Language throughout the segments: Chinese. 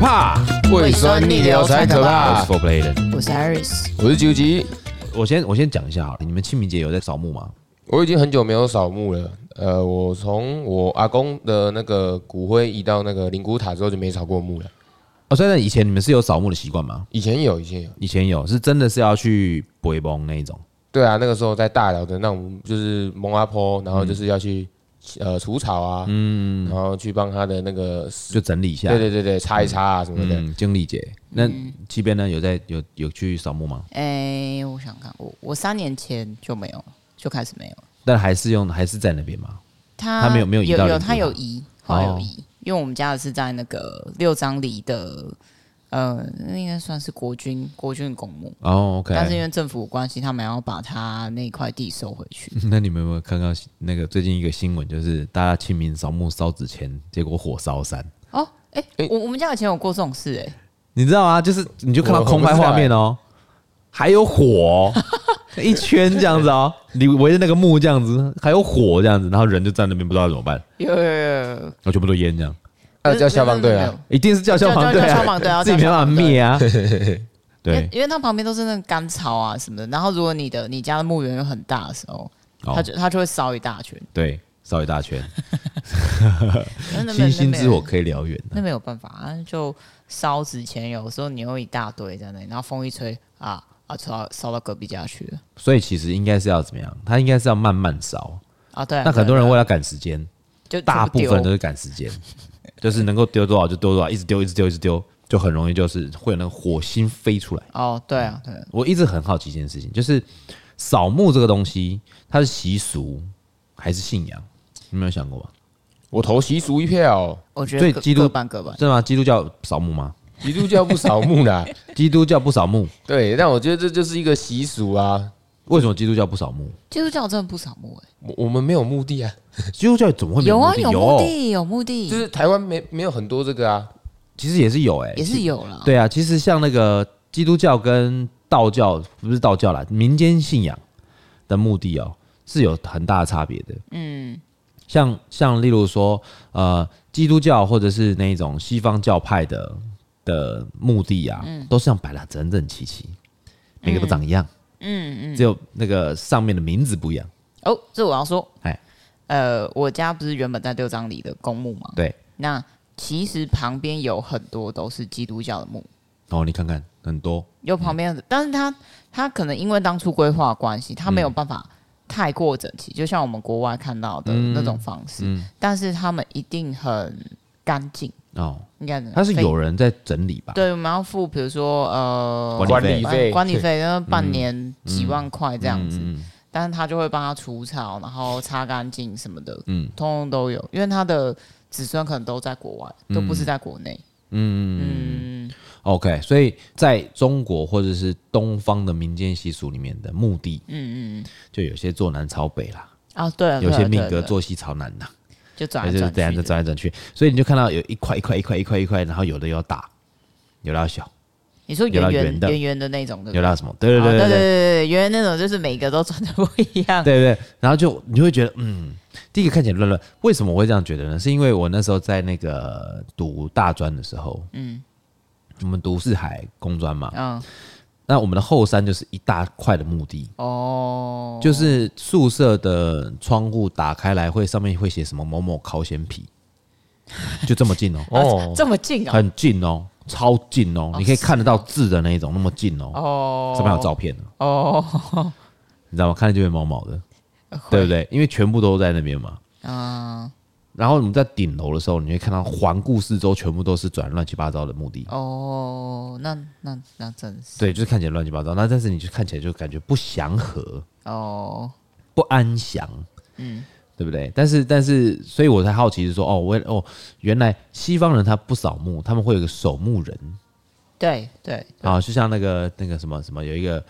怕，胃酸逆流才可怕。我是 Play 我是 Iris，我是九吉。我先我先讲一下好了，你们清明节有在扫墓吗？我已经很久没有扫墓了。呃，我从我阿公的那个骨灰移到那个灵骨塔之后，就没扫过墓了。哦，所以以前你们是有扫墓的习惯吗？以前有，以前有，以前有，是真的是要去北崩那一种。对啊，那个时候在大寮的那种，就是蒙阿坡，然后就是要去、嗯、呃除草啊，嗯，然后去帮他的那个就整理一下，对对对对，擦一擦啊什么的。嗯，经理姐，那这边呢有在有有去扫墓吗？哎、欸，我想看，我我三年前就没有，就开始没有，但还是用还是在那边吗？他他没有没有移到有有他有移，后来有移，哦、因为我们家的是在那个六张犁的。呃，那应该算是国军国军公墓哦，OK。但是因为政府关系，他们要把他那块地收回去。那你们有没有看到那个最近一个新闻，就是大家清明扫墓烧纸钱，结果火烧山？哦，哎、欸，欸、我我们家以前有过这种事、欸，哎，你知道吗？就是你就看到空拍画面哦，还有火 一圈这样子哦，你围着那个墓这样子，还有火这样子，然后人就站那边不知道怎么办，有有有，然后全部都烟这样。要叫消防队啊！一定是叫消防队啊！消防队啊，自己没办法灭啊！对，因为它旁边都是那个干草啊什么的。然后如果你的你家的墓园又很大的时候，它就它就会烧一大圈。对，烧一大圈。星星之火可以燎原，那没有办法啊，就烧纸钱。有时候你用一大堆在那里，然后风一吹啊啊，烧烧到隔壁家去了。所以其实应该是要怎么样？它应该是要慢慢烧啊。对，那很多人为了赶时间，就大部分都是赶时间。就是能够丢多少就丢多少，一直丢，一直丢，一直丢，就很容易就是会有那个火星飞出来。哦，对啊，对。我一直很好奇一件事情，就是扫墓这个东西，它是习俗还是信仰？你有没有想过吗？我投习俗一票。我觉得基督各半各半，是吗？基督教扫墓吗？基督教不扫墓的，基督教不扫墓。对，但我觉得这就是一个习俗啊。为什么基督教不扫墓？基督教真的不扫墓哎，我我们没有墓地啊。基督教怎么会没有墓地？有啊，有墓地，有墓地。就是台湾没没有很多这个啊，其实也是有哎，也是有了。对啊，其实像那个基督教跟道教，不是道教啦，民间信仰的墓地哦，是有很大的差别的。嗯，像像例如说，呃，基督教或者是那种西方教派的的墓地啊，都是这样摆的整整齐齐，每个都长一样。嗯嗯，只有那个上面的名字不一样哦。这我要说，哎，呃，我家不是原本在六张里的公墓吗？对，那其实旁边有很多都是基督教的墓。哦，你看看，很多有旁边，嗯、但是他他可能因为当初规划关系，他没有办法太过整齐，嗯、就像我们国外看到的那种方式。但是他们一定很干净。哦，应该他是有人在整理吧？对，我们要付，比如说呃，管理费，管理费，然后半年几万块这样子。但是他就会帮他除草，然后擦干净什么的，嗯，通通都有。因为他的子孙可能都在国外，都不是在国内。嗯嗯嗯 OK，所以在中国或者是东方的民间习俗里面的墓地，嗯嗯，就有些坐南朝北啦。啊，对，有些命格坐西朝南呐。就转来转去，这样子转来转去，所以你就看到有一块一块一块一块一块，然后有的要大，有的要小。你说圆圆的圆圆的那种的，有的什么？对对对对对对，圆圆那种就是每个都转的不一样。对对，然后就你会觉得，嗯，第一个看起来乱乱。为什么我会这样觉得呢？是因为我那时候在那个读大专的时候，嗯，我们读四海工专嘛，嗯。那我们的后山就是一大块的墓地。哦，就是宿舍的窗户打开来会上面会写什么某某烤鲜皮，就这么近哦，哦，这么近啊，很近哦，超近哦，你可以看得到字的那一种，那么近哦，哦，上面有照片哦，你知道吗？看着就会毛毛的，对不对？因为全部都在那边嘛，啊。然后我们在顶楼的时候，你会看到环顾四周，全部都是转乱七八糟的墓地。哦，那那那真是对，就是看起来乱七八糟。那但是你就看起来就感觉不祥和哦，不安详，嗯，对不对？但是但是，所以我才好奇是说，哦，我哦，原来西方人他不扫墓，他们会有个守墓人。对对啊，就像那个那个什么什么，有一个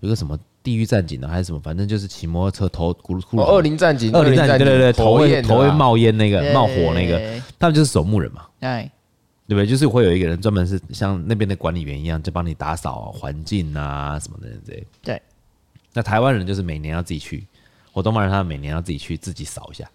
有一个什么。地狱战警呢，还是什么？反正就是骑摩托车头咕噜咕噜。哦，恶灵战警，二零战警，对对对，头会头会冒烟那个冒火那个，他们就是守墓人嘛。对，对不对？就是会有一个人专门是像那边的管理员一样，就帮你打扫环境啊什么的这些。对。那台湾人就是每年要自己去，我东方人他每年要自己去自己扫一下。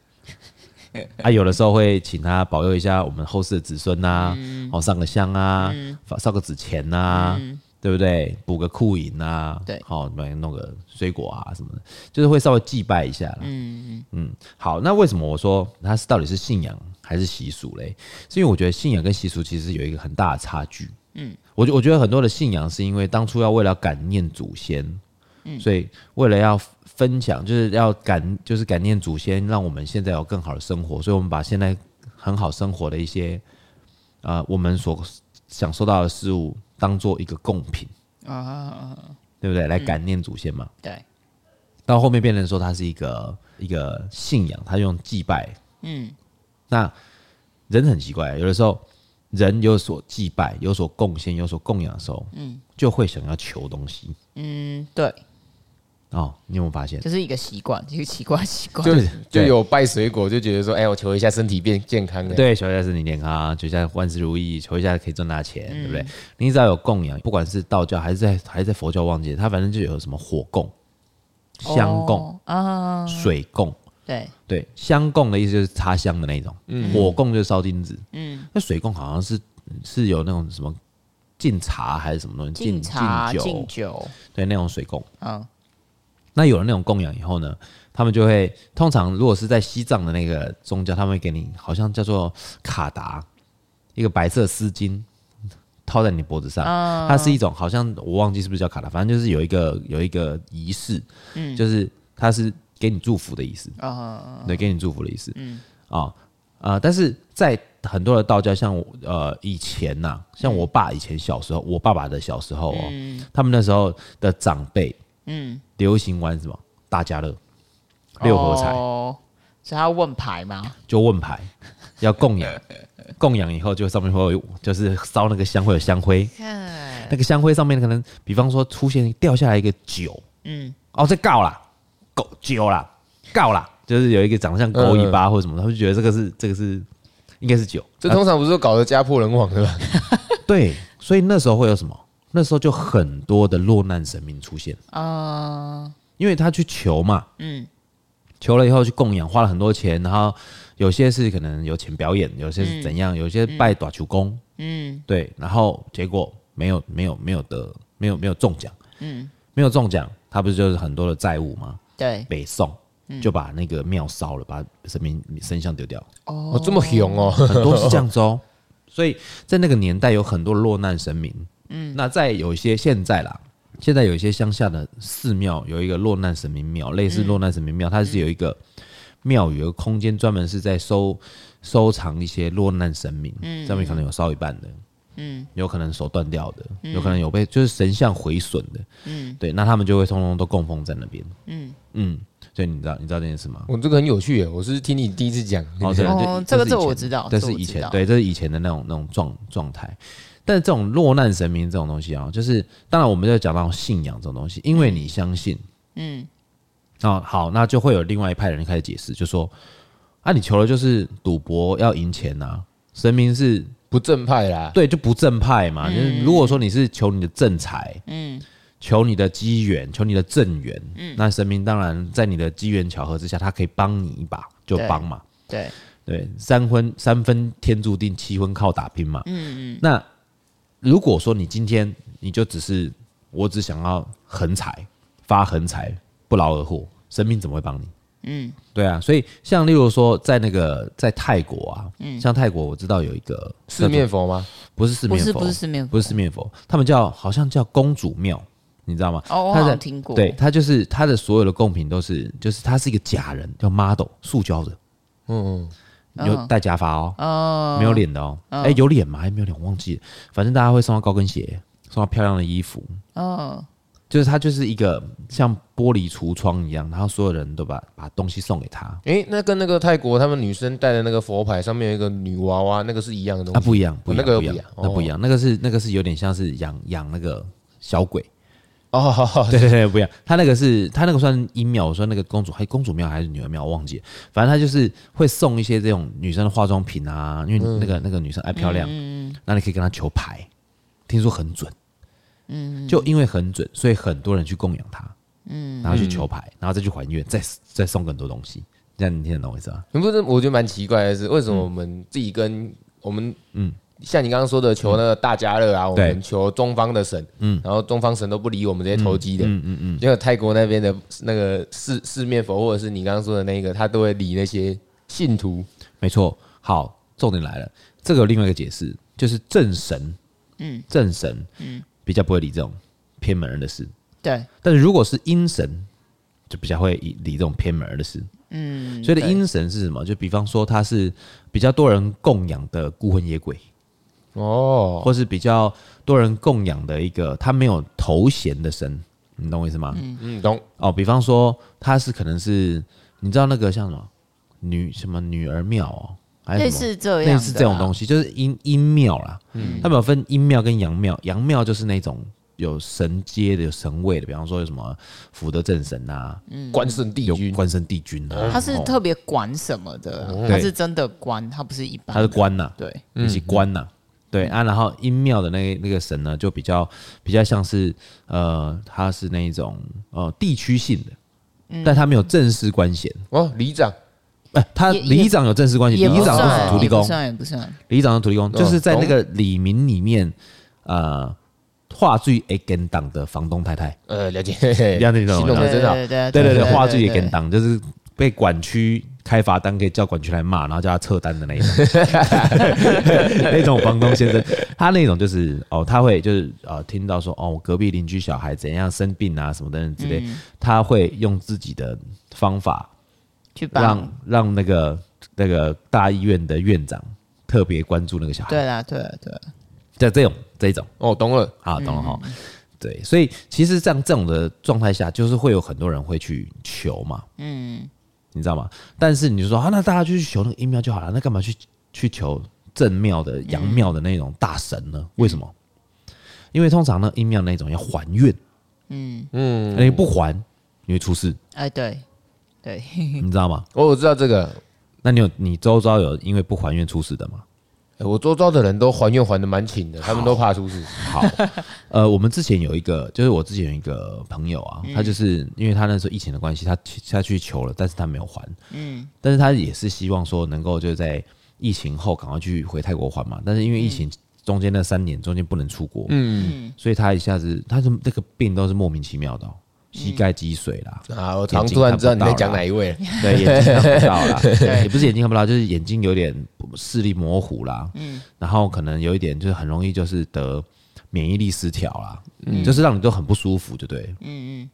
啊，有的时候会请他保佑一下我们后世的子孙呐、啊，哦，上个香啊，烧个纸钱呐、啊。对不对？补个库银啊，对，好，买弄个水果啊什么的，就是会稍微祭拜一下。嗯嗯嗯。好，那为什么我说它是到底是信仰还是习俗嘞？是因为我觉得信仰跟习俗其实有一个很大的差距。嗯，我觉我觉得很多的信仰是因为当初要为了感念祖先，嗯，所以为了要分享，就是要感，就是感念祖先，让我们现在有更好的生活，所以我们把现在很好生活的一些，呃，我们所享受到的事物。当做一个贡品啊，对不对？来感念祖先嘛。对。到后面变成说，它是一个一个信仰，它用祭拜。嗯。那人很奇怪，有的时候人有所祭拜、有所贡献、有所供养的时候，嗯，就会想要求东西。嗯，对。哦，你有没有发现？这是一个习惯，一个奇怪习惯。就就有拜水果，就觉得说，哎，我求一下身体变健康。对，求一下身体健康，求一下万事如意，求一下可以赚大钱，对不对？你只要有供养，不管是道教还是在还是在佛教，忘记他反正就有什么火供、香供啊、水供。对对，香供的意思就是插香的那种，火供就是烧金子。嗯，那水供好像是是有那种什么敬茶还是什么东西？敬茶敬酒。对，那种水供。嗯。那有了那种供养以后呢，他们就会通常如果是在西藏的那个宗教，他们会给你好像叫做卡达，一个白色丝巾套在你脖子上，它是一种好像我忘记是不是叫卡达，反正就是有一个有一个仪式，嗯，就是它是给你祝福的意思，啊，对，给你祝福的意思，嗯，啊啊，但是在很多的道教，像呃以前呐，像我爸以前小时候，我爸爸的小时候哦，他们那时候的长辈。嗯，流行玩什么？大家乐、六合彩，哦，所以他要问牌吗？就问牌，要供养，供养以后就上面会有，就是烧那个香会有香灰，那个香灰上面可能，比方说出现掉下来一个九，嗯，哦，这告啦，狗九啦，告啦，就是有一个长得像狗尾巴或者什么，他就觉得这个是这个是应该是九，这通常不是搞得家破人亡对吧？对，所以那时候会有什么？那时候就很多的落难神明出现。啊，uh, 因为他去求嘛，嗯，求了以后去供养，花了很多钱，然后有些是可能有钱表演，有些是怎样，嗯、有些拜大求公，嗯，对，然后结果没有没有没有得没有没有中奖，嗯，没有中奖，他不是就是很多的债务吗？对，北宋就把那个庙烧了，把神明神像丢掉，哦，哦，这么凶哦，很多是这样子哦，所以在那个年代有很多落难神明。嗯，那在有一些现在啦，现在有一些乡下的寺庙有一个落难神明庙，类似落难神明庙，它是有一个庙宇的空间，专门是在收收藏一些落难神明，嗯，上面可能有烧一半的，嗯，有可能手断掉的，有可能有被就是神像毁损的，嗯，对，那他们就会通通都供奉在那边，嗯。嗯，所以你知道你知道这件事吗？我这个很有趣耶，我是听你第一次讲，哦，这个这个我知道，这是以前对，这是以前的那种那种状状态。但这种落难神明这种东西啊，就是当然我们就讲到信仰这种东西，因为你相信，嗯，啊好，那就会有另外一派人开始解释，就说啊，你求的就是赌博要赢钱呐，神明是不正派啦，对，就不正派嘛。就是如果说你是求你的正财，嗯，求你的机缘，求你的正缘，嗯，那神明当然在你的机缘巧合之下，他可以帮你一把，就帮嘛，对。对，三分三分天注定，七分靠打拼嘛，嗯嗯，那。如果说你今天你就只是我只想要横财发横财不劳而获，神明怎么会帮你？嗯，对啊，所以像例如说在那个在泰国啊，嗯，像泰国我知道有一个四面佛吗？不是四面佛，不是四面佛，不是四面佛，他们叫好像叫公主庙，你知道吗？哦，我好像听过。对，他就是他的所有的贡品都是，就是他是一个假人，叫 model，塑胶的，嗯。有戴假发哦，哦，没有脸的哦，哎、欸，有脸吗？还没有脸，我忘记了。反正大家会送他高跟鞋，送他漂亮的衣服，哦，就是他就是一个像玻璃橱窗一样，然后所有人都把把东西送给他。哎、欸，那跟那个泰国他们女生戴的那个佛牌上面有一个女娃娃，那个是一样的东西？啊，不一样，不一样，那个不一样，那不一样，那个是那个是有点像是养养那个小鬼。哦，对对对，不一样。他那个是，他那个算阴庙。我说那个公主，还公主庙还是女儿庙，我忘记了。反正他就是会送一些这种女生的化妆品啊，因为那个、嗯、那个女生爱漂亮，嗯，那你可以跟她求牌，听说很准，嗯，就因为很准，所以很多人去供养她，嗯，然后去求牌，然后再去还愿，再再送更多东西，这样你听得懂我意思吗？不是，我觉得蛮奇怪的是，为什么我们自己跟我们嗯。像你刚刚说的求那个大家乐啊，我们求中方的神，嗯，然后中方神都不理我们这些投机的，嗯嗯嗯，因为泰国那边的那个四四面佛，或者是你刚刚说的那个，他都会理那些信徒。没错，好，重点来了，这个有另外一个解释，就是正神，嗯，正神，嗯，比较不会理这种偏门人的事，对。但是如果是阴神，就比较会理这种偏门人的事，嗯。所以的阴神是什么？就比方说他是比较多人供养的孤魂野鬼。哦，或是比较多人供养的一个，他没有头衔的神，你懂我意思吗？嗯。嗯，懂。哦，比方说他是可能是，你知道那个像什么女什么女儿庙哦，还是类似这样，类似这种东西，就是阴阴庙啦。嗯，他们有分阴庙跟阳庙，阳庙就是那种有神阶的、有神位的，比方说有什么福德正神啊，嗯，关圣帝君、关圣帝君啊，他是特别管什么的，他是真的官，他不是一般，他是官呐，对，你是官呐。对啊，然后阴庙的那那个神呢，就比较比较像是呃，他是那一种呃地区性的，嗯、但他没有正式官衔哦。里长，哎、呃，他里长有正式官衔，里长是土地公，不算也不算。里长是土地公，就是在那个里民里面，呃，话最会跟党的房东太太。呃，了解，了解，懂了，知道。对对对对，话最会跟党就是被管区。开罚单可以叫管区来骂，然后叫他撤单的那一种，那种房东先生，他那种就是哦，他会就是呃，听到说哦，我隔壁邻居小孩怎样生病啊什么等等之类，嗯、他会用自己的方法去让让那个那个大医院的院长特别关注那个小孩。对啦，对啦，对啦，就这种这一种哦，懂了啊，懂了哈。嗯、对，所以其实像这种的状态下，就是会有很多人会去求嘛，嗯。你知道吗？但是你就说啊，那大家就去求那个阴庙就好了，那干嘛去去求正庙的阳庙的那种大神呢？为什么？因为通常呢，阴庙那种要还愿，嗯嗯，你不还你会出事。哎，对对，你知道吗？我，我知道这个。那你有你周遭有因为不还愿出事的吗？我周遭的人都还愿还的蛮勤的，他们都怕出事。好，呃，我们之前有一个，就是我之前有一个朋友啊，他就是因为他那时候疫情的关系，他他去求了，但是他没有还。嗯，但是他也是希望说能够就在疫情后赶快去回泰国还嘛。但是因为疫情中间那三年中间不能出国，嗯，所以他一下子他是这个病都是莫名其妙的。膝盖积水啦！啊，我常突然知道你在讲哪一位？对，眼睛看不到啦，也不是眼睛看不到，就是眼睛有点视力模糊啦。嗯，然后可能有一点就是很容易就是得免疫力失调啦，嗯，就是让你都很不舒服，就对。嗯嗯。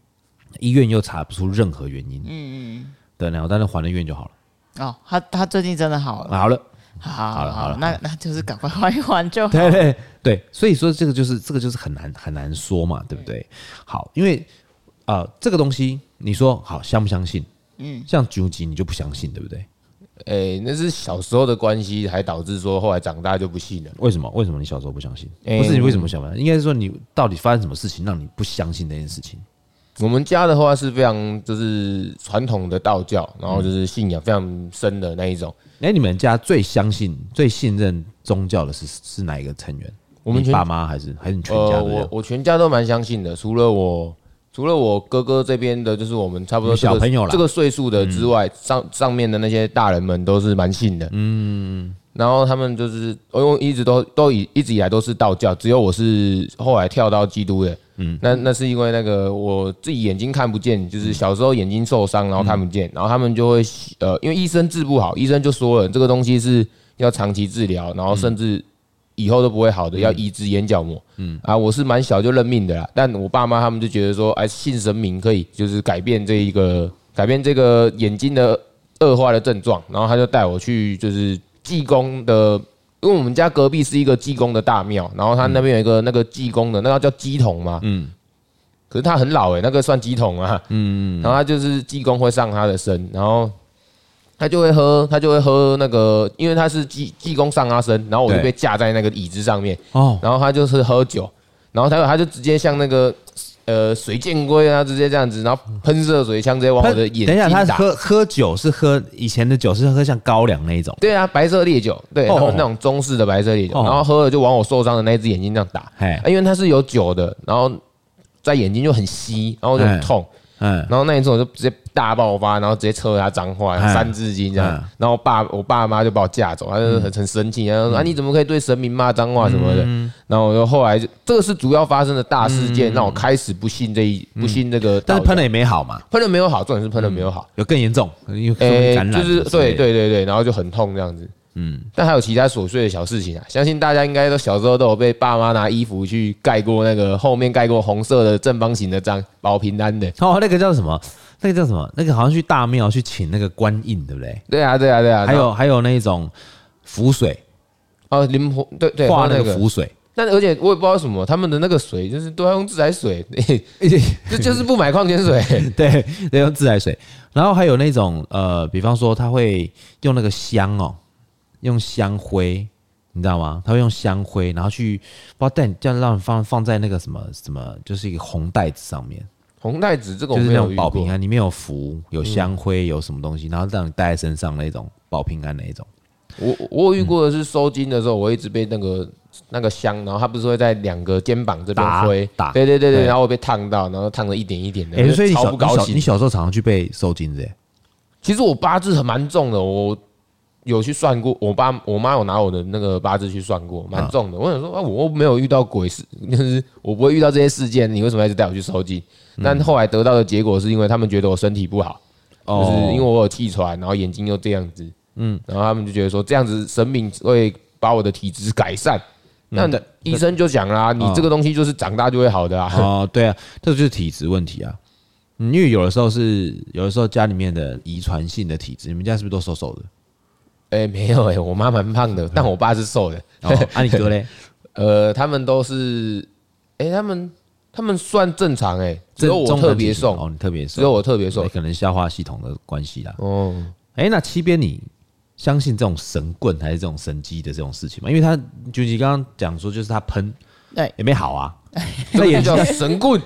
医院又查不出任何原因。嗯嗯。对，然后但是还了愿就好了。哦，他他最近真的好了。好了，好，好了，好了，那那就是赶快还一还就好。对对对，所以说这个就是这个就是很难很难说嘛，对不对？好，因为。啊、呃，这个东西你说好相不相信？嗯，像九级你就不相信，对不对？哎、欸，那是小时候的关系，还导致说后来长大就不信了。为什么？为什么你小时候不相信？欸、不是你为什么想不？应该是说你到底发生什么事情让你不相信那件事情？我们家的话是非常就是传统的道教，然后就是信仰非常深的那一种。哎、嗯欸，你们家最相信、最信任宗教的是是哪一个成员？我们爸妈还是还是你全家？呃，我我全家都蛮相信的，除了我。除了我哥哥这边的，就是我们差不多小朋友了，这个岁数的之外，上上面的那些大人们都是蛮信的。嗯，然后他们就是，因为一直都都以一直以来都是道教，只有我是后来跳到基督的。嗯，那那是因为那个我自己眼睛看不见，就是小时候眼睛受伤，然后看不见，然后他们就会呃，因为医生治不好，医生就说了这个东西是要长期治疗，然后甚至。以后都不会好的，要移植眼角膜。嗯。啊，我是蛮小就认命的啦，但我爸妈他们就觉得说，哎，信神明可以，就是改变这一个改变这个眼睛的恶化的症状，然后他就带我去就是济公的，因为我们家隔壁是一个济公的大庙，然后他那边有一个那个济公的，那个叫鸡童嘛，嗯，可是他很老诶，那个算鸡童啊，嗯，然后他就是济公会上他的身，然后。他就会喝，他就会喝那个，因为他是济济公上阿生，然后我就被架在那个椅子上面，哦，然后他就是喝酒，然后他他就直接像那个呃水箭龟啊，直接这样子，然后喷射水枪直接往我的眼睛打。等一下，他喝喝酒是喝以前的酒，是喝像高粱那一种？对啊，白色烈酒，对，然后那种中式的白色烈酒，然后喝了就往我受伤的那只眼睛这样打，哎，因为它是有酒的，然后在眼睛就很稀，然后就很痛。嗯，然后那一次我就直接大爆发，然后直接抽他脏话，三字经这样。然后我爸我爸妈就把我架走，他就很很生气，然后说啊你怎么可以对神明骂脏话什么的？然后我就后来就这个是主要发生的大事件，让我开始不信这一不信这个。但是喷了也没好嘛，喷了没有好，重点是喷了没有好，有更严重，因为就是对对对对，然后就很痛这样子。嗯，但还有其他琐碎的小事情啊，相信大家应该都小时候都有被爸妈拿衣服去盖过那个后面盖过红色的正方形的章保平安的。哦，那个叫什么？那个叫什么？那个好像去大庙去请那个官印，对不对？对啊，对啊，对啊。还有还有那种符水哦，灵活对对，画那个符水。但而且我也不知道什么他们的那个水就是都要用自来水，就就是不买矿泉水，对，得用自来水。然后还有那种呃，比方说他会用那个香哦。用香灰，你知道吗？他会用香灰，然后去不知道带这样让你放放在那个什么什么，就是一个红袋子上面。红袋子这个就是那种保平安，里面有符、有香灰、有什么东西，然后让你带在身上那种保平安那一种。我我遇过的是收金的时候，我一直被那个那个香，然后他不是会在两个肩膀这边挥打，对对对对，然后我被烫到，然后烫了一点一点的。哎，所以你小你小时候常常去被收金的？其实我八字很蛮重的，我。有去算过，我爸我妈有拿我的那个八字去算过，蛮重的。我想说啊，我没有遇到鬼事，就是我不会遇到这些事件，你为什么一直带我去收金？但后来得到的结果是因为他们觉得我身体不好，就是因为我有气喘，然后眼睛又这样子，嗯，然后他们就觉得说这样子神明会把我的体质改善。那医生就讲啦，你这个东西就是长大就会好的啊。哦，对啊，这就是体质问题啊。因为有的时候是有的时候家里面的遗传性的体质，你们家是不是都瘦瘦的？哎、欸，没有哎、欸，我妈蛮胖的，但我爸是瘦的。哦，啊，你哥嘞？呃，他们都是，哎、欸，他们他们算正常哎、欸，只有我特别瘦哦，你特别瘦，只有我特别瘦，可能消化系统的关系啦。哦，哎、欸，那七边你相信这种神棍还是这种神机的这种事情吗？因为他就你刚刚讲说，就是他喷，对，也没好啊，这也叫神棍，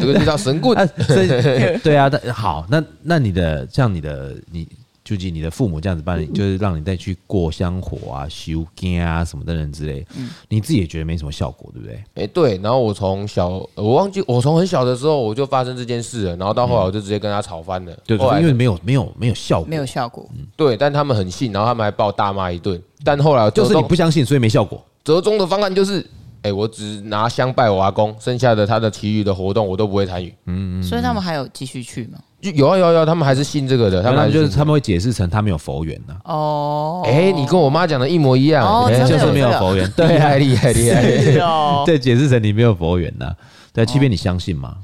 这个就叫神棍。对啊，那好，那那你的像你的你。究竟你的父母这样子帮你，就是让你再去过香火啊、修经啊什么的人之类，你自己也觉得没什么效果，对不对？哎，对。然后我从小，我忘记我从很小的时候我就发生这件事了，然后到后来我就直接跟他吵翻了。对，因为没有没有没有效果，没有效果。对，但他们很信，然后他们还把我大骂一顿。但后来就是你不相信，所以没效果。折中的方案就是，哎，我只拿香拜我阿公，剩下的他的其余的活动我都不会参与。嗯嗯。所以他们还有继续去吗？有啊有啊有啊，他们还是信这个的，他们就是他们会解释成他没有佛缘呢。哦，哎，你跟我妈讲的一模一样，就是没有佛缘，对，太厉害厉害，对，解释成你没有佛缘呢。对，七边你相信吗？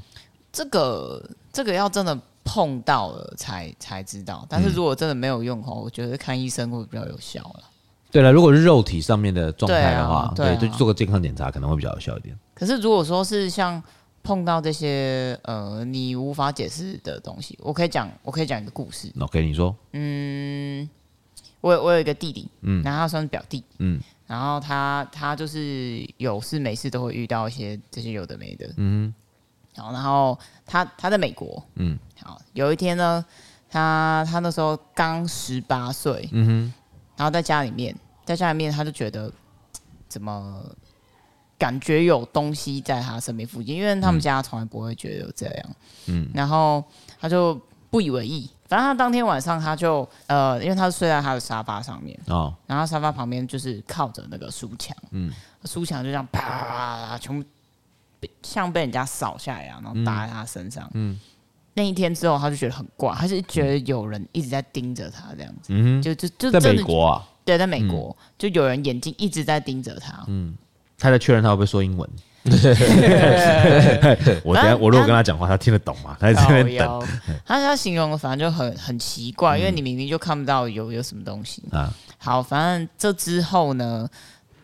这个这个要真的碰到了才才知道，但是如果真的没有用哦，我觉得看医生会比较有效了。对了，如果是肉体上面的状态的话，对，就做个健康检查可能会比较有效一点。可是如果说是像。碰到这些呃，你无法解释的东西，我可以讲，我可以讲一个故事。OK，你说。嗯，我我有一个弟弟，嗯，然后他算是表弟，嗯，然后他他就是有事没事都会遇到一些这些有的没的，嗯，好，然后他他在美国，嗯，好，有一天呢，他他那时候刚十八岁，嗯哼，然后在家里面，在家里面他就觉得怎么。感觉有东西在他身边附近，因为他们家从来不会觉得有这样。嗯，然后他就不以为意。反正他当天晚上他就呃，因为他是睡在他的沙发上面哦，然后沙发旁边就是靠着那个书墙，嗯，书墙就这样啪全部像被人家扫下来一样，然后打在他身上。嗯，那一天之后他就觉得很怪，他是觉得有人一直在盯着他这样子。嗯，就就就在美国啊？对，在美国就有人眼睛一直在盯着他。嗯。他在确认他会不会说英文。我等下我如果跟他讲话，他听得懂吗？他在这边等。他他形容的反正就很很奇怪，因为你明明就看不到有有什么东西啊。好，反正这之后呢，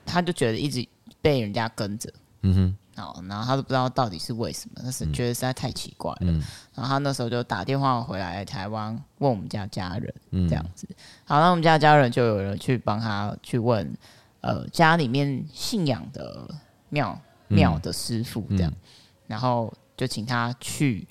他就觉得一直被人家跟着。嗯哼。好，然后他都不知道到底是为什么，但是觉得实在太奇怪了。然后他那时候就打电话回来台湾问我们家家人，这样子。好，那我们家家人就有人去帮他去问。呃，家里面信仰的庙庙的师傅这样，嗯。嗯、然后就请他去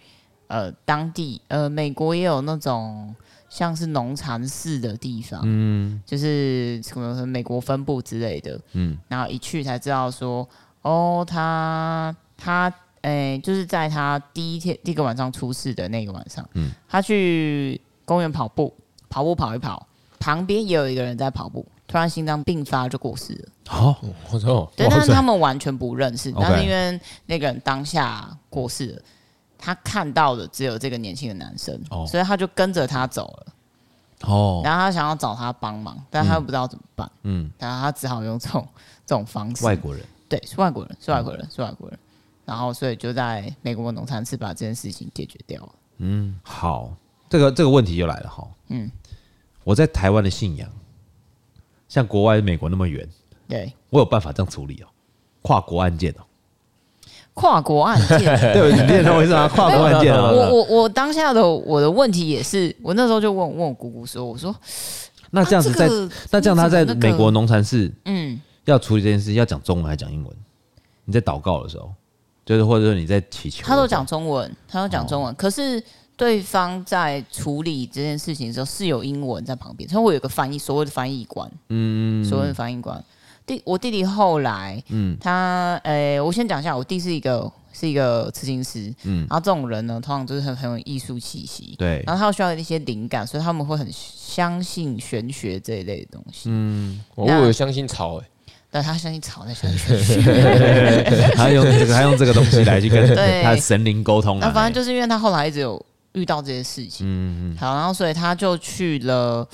呃当地呃美国也有那种像是农禅寺的地方，嗯，就是可能美国分部之类的，嗯，然后一去才知道说，哦，他他诶、诶，就是在他第一天第一个晚上出事的那个晚上，嗯，他去公园跑步，跑步跑一跑，旁边也有一个人在跑步，突然心脏病发就过世了。好，我说，对，但是他们完全不认识，但是因为那个人当下过世了，他看到的只有这个年轻的男生，所以他就跟着他走了。哦，然后他想要找他帮忙，但他又不知道怎么办。嗯，然后他只好用这种这种方式。外国人，对，是外国人，是外国人，是外国人。然后，所以就在美国农场次把这件事情解决掉了。嗯，好，这个这个问题又来了哈。嗯，我在台湾的信仰，像国外美国那么远，对，我有办法这样处理哦，跨国案件哦，跨国案件，对，你认同我意思吗？跨国案件啊，我我我当下的我的问题也是，我那时候就问问我姑姑说，我说，那这样子在，那这样他在美国农禅寺，嗯，要处理这件事，要讲中文还是讲英文？你在祷告的时候。就是或者说你在祈求，他都讲中文，他都讲中文。哦、可是对方在处理这件事情的时候是有英文在旁边，所以我有个翻译，所谓的翻译官，嗯，所谓的翻译官。弟，我弟弟后来，嗯，他，呃、欸，我先讲一下，我弟是一个是一个刺青师，嗯，然后这种人呢，通常就是很很有艺术气息，对，然后他需要一些灵感，所以他们会很相信玄学这一类的东西，嗯，我有相信草、欸，哎。但他相信草，在相信玄学，他用这个，他用这个东西来去跟他的神灵沟通。那反正就是因为他后来一直有遇到这些事情，嗯嗯。好，然后所以他就去了，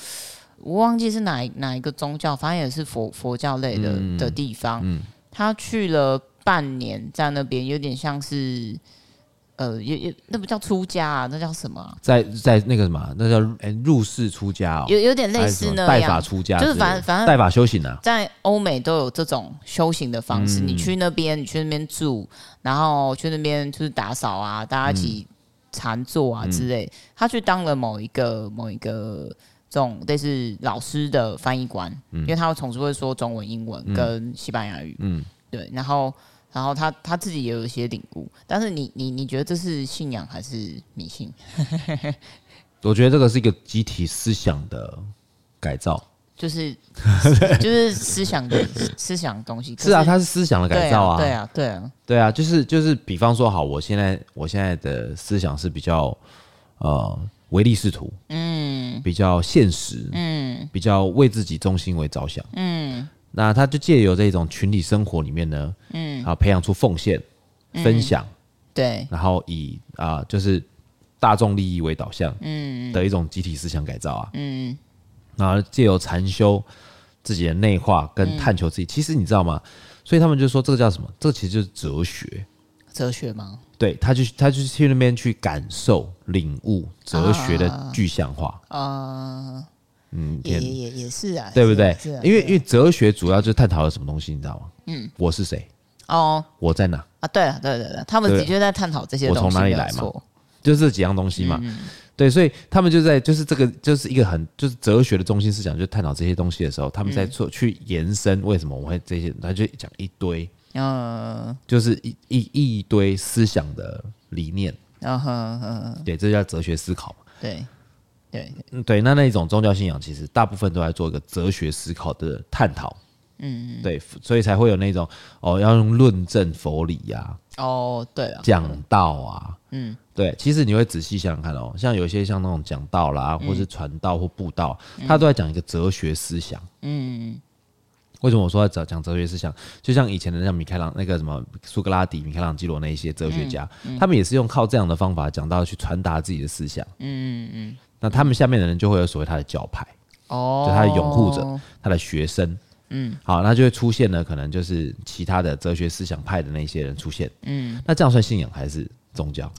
我忘记是哪哪一个宗教，反正也是佛佛教类的的地方。嗯，他去了半年，在那边有点像是。呃，也也那不叫出家啊，那叫什么、啊？在在那个什么，那叫哎、欸、入世出家哦，有有点类似那样，代法出家，就是反正反正代法修行啊，在欧美都有这种修行的方式。嗯、你去那边，你去那边住，然后去那边就是打扫啊，大家一起禅坐啊之类。嗯、他去当了某一个某一个这种类似老师的翻译官，嗯、因为他会同时会说中文、英文跟西班牙语。嗯，对，然后。然后他他自己也有一些领悟，但是你你你觉得这是信仰还是迷信？我觉得这个是一个集体思想的改造，就是 就是思想的思想的东西。是啊，它是思想的改造啊，对啊，对啊，对啊，就是就是，比方说，好，我现在我现在的思想是比较呃唯利是图，嗯，比较现实，嗯，比较为自己中心为着想，嗯。那他就借由这种群体生活里面呢，嗯，啊，培养出奉献、分享，对，然后以啊，就是大众利益为导向，嗯，的一种集体思想改造啊，嗯，然后借由禅修自己的内化跟探求自己，其实你知道吗？所以他们就说这个叫什么？这个其实就是哲学，哲学吗？对，他就他就去那边去感受、领悟哲学的具象化啊。嗯，也也也是啊，对不对？是啊，因为因为哲学主要就是探讨了什么东西，你知道吗？嗯，我是谁？哦，我在哪？啊，对了，对对对，他们的确在探讨这些东西。我从哪里来嘛？就是这几样东西嘛。对，所以他们就在就是这个就是一个很就是哲学的中心思想，就探讨这些东西的时候，他们在做去延伸为什么我会这些，他就讲一堆，嗯，就是一一一堆思想的理念。嗯哼哼，对，这叫哲学思考嘛。对。对，嗯，对，那那一种宗教信仰，其实大部分都在做一个哲学思考的探讨，嗯，对，所以才会有那种哦，要用论证佛理呀，哦，对啊，讲道啊，嗯，对，其实你会仔细想想看哦，像有些像那种讲道啦，或是传道或布道，他都在讲一个哲学思想，嗯，为什么我说要讲哲学思想？就像以前的像米开朗那个什么苏格拉底、米开朗基罗那一些哲学家，他们也是用靠这样的方法讲道去传达自己的思想，嗯嗯嗯。那他们下面的人就会有所谓他的教派，哦，就他的拥护者，他的学生，嗯，好，那就会出现了，可能就是其他的哲学思想派的那些人出现，嗯，那这样算信仰还是宗教？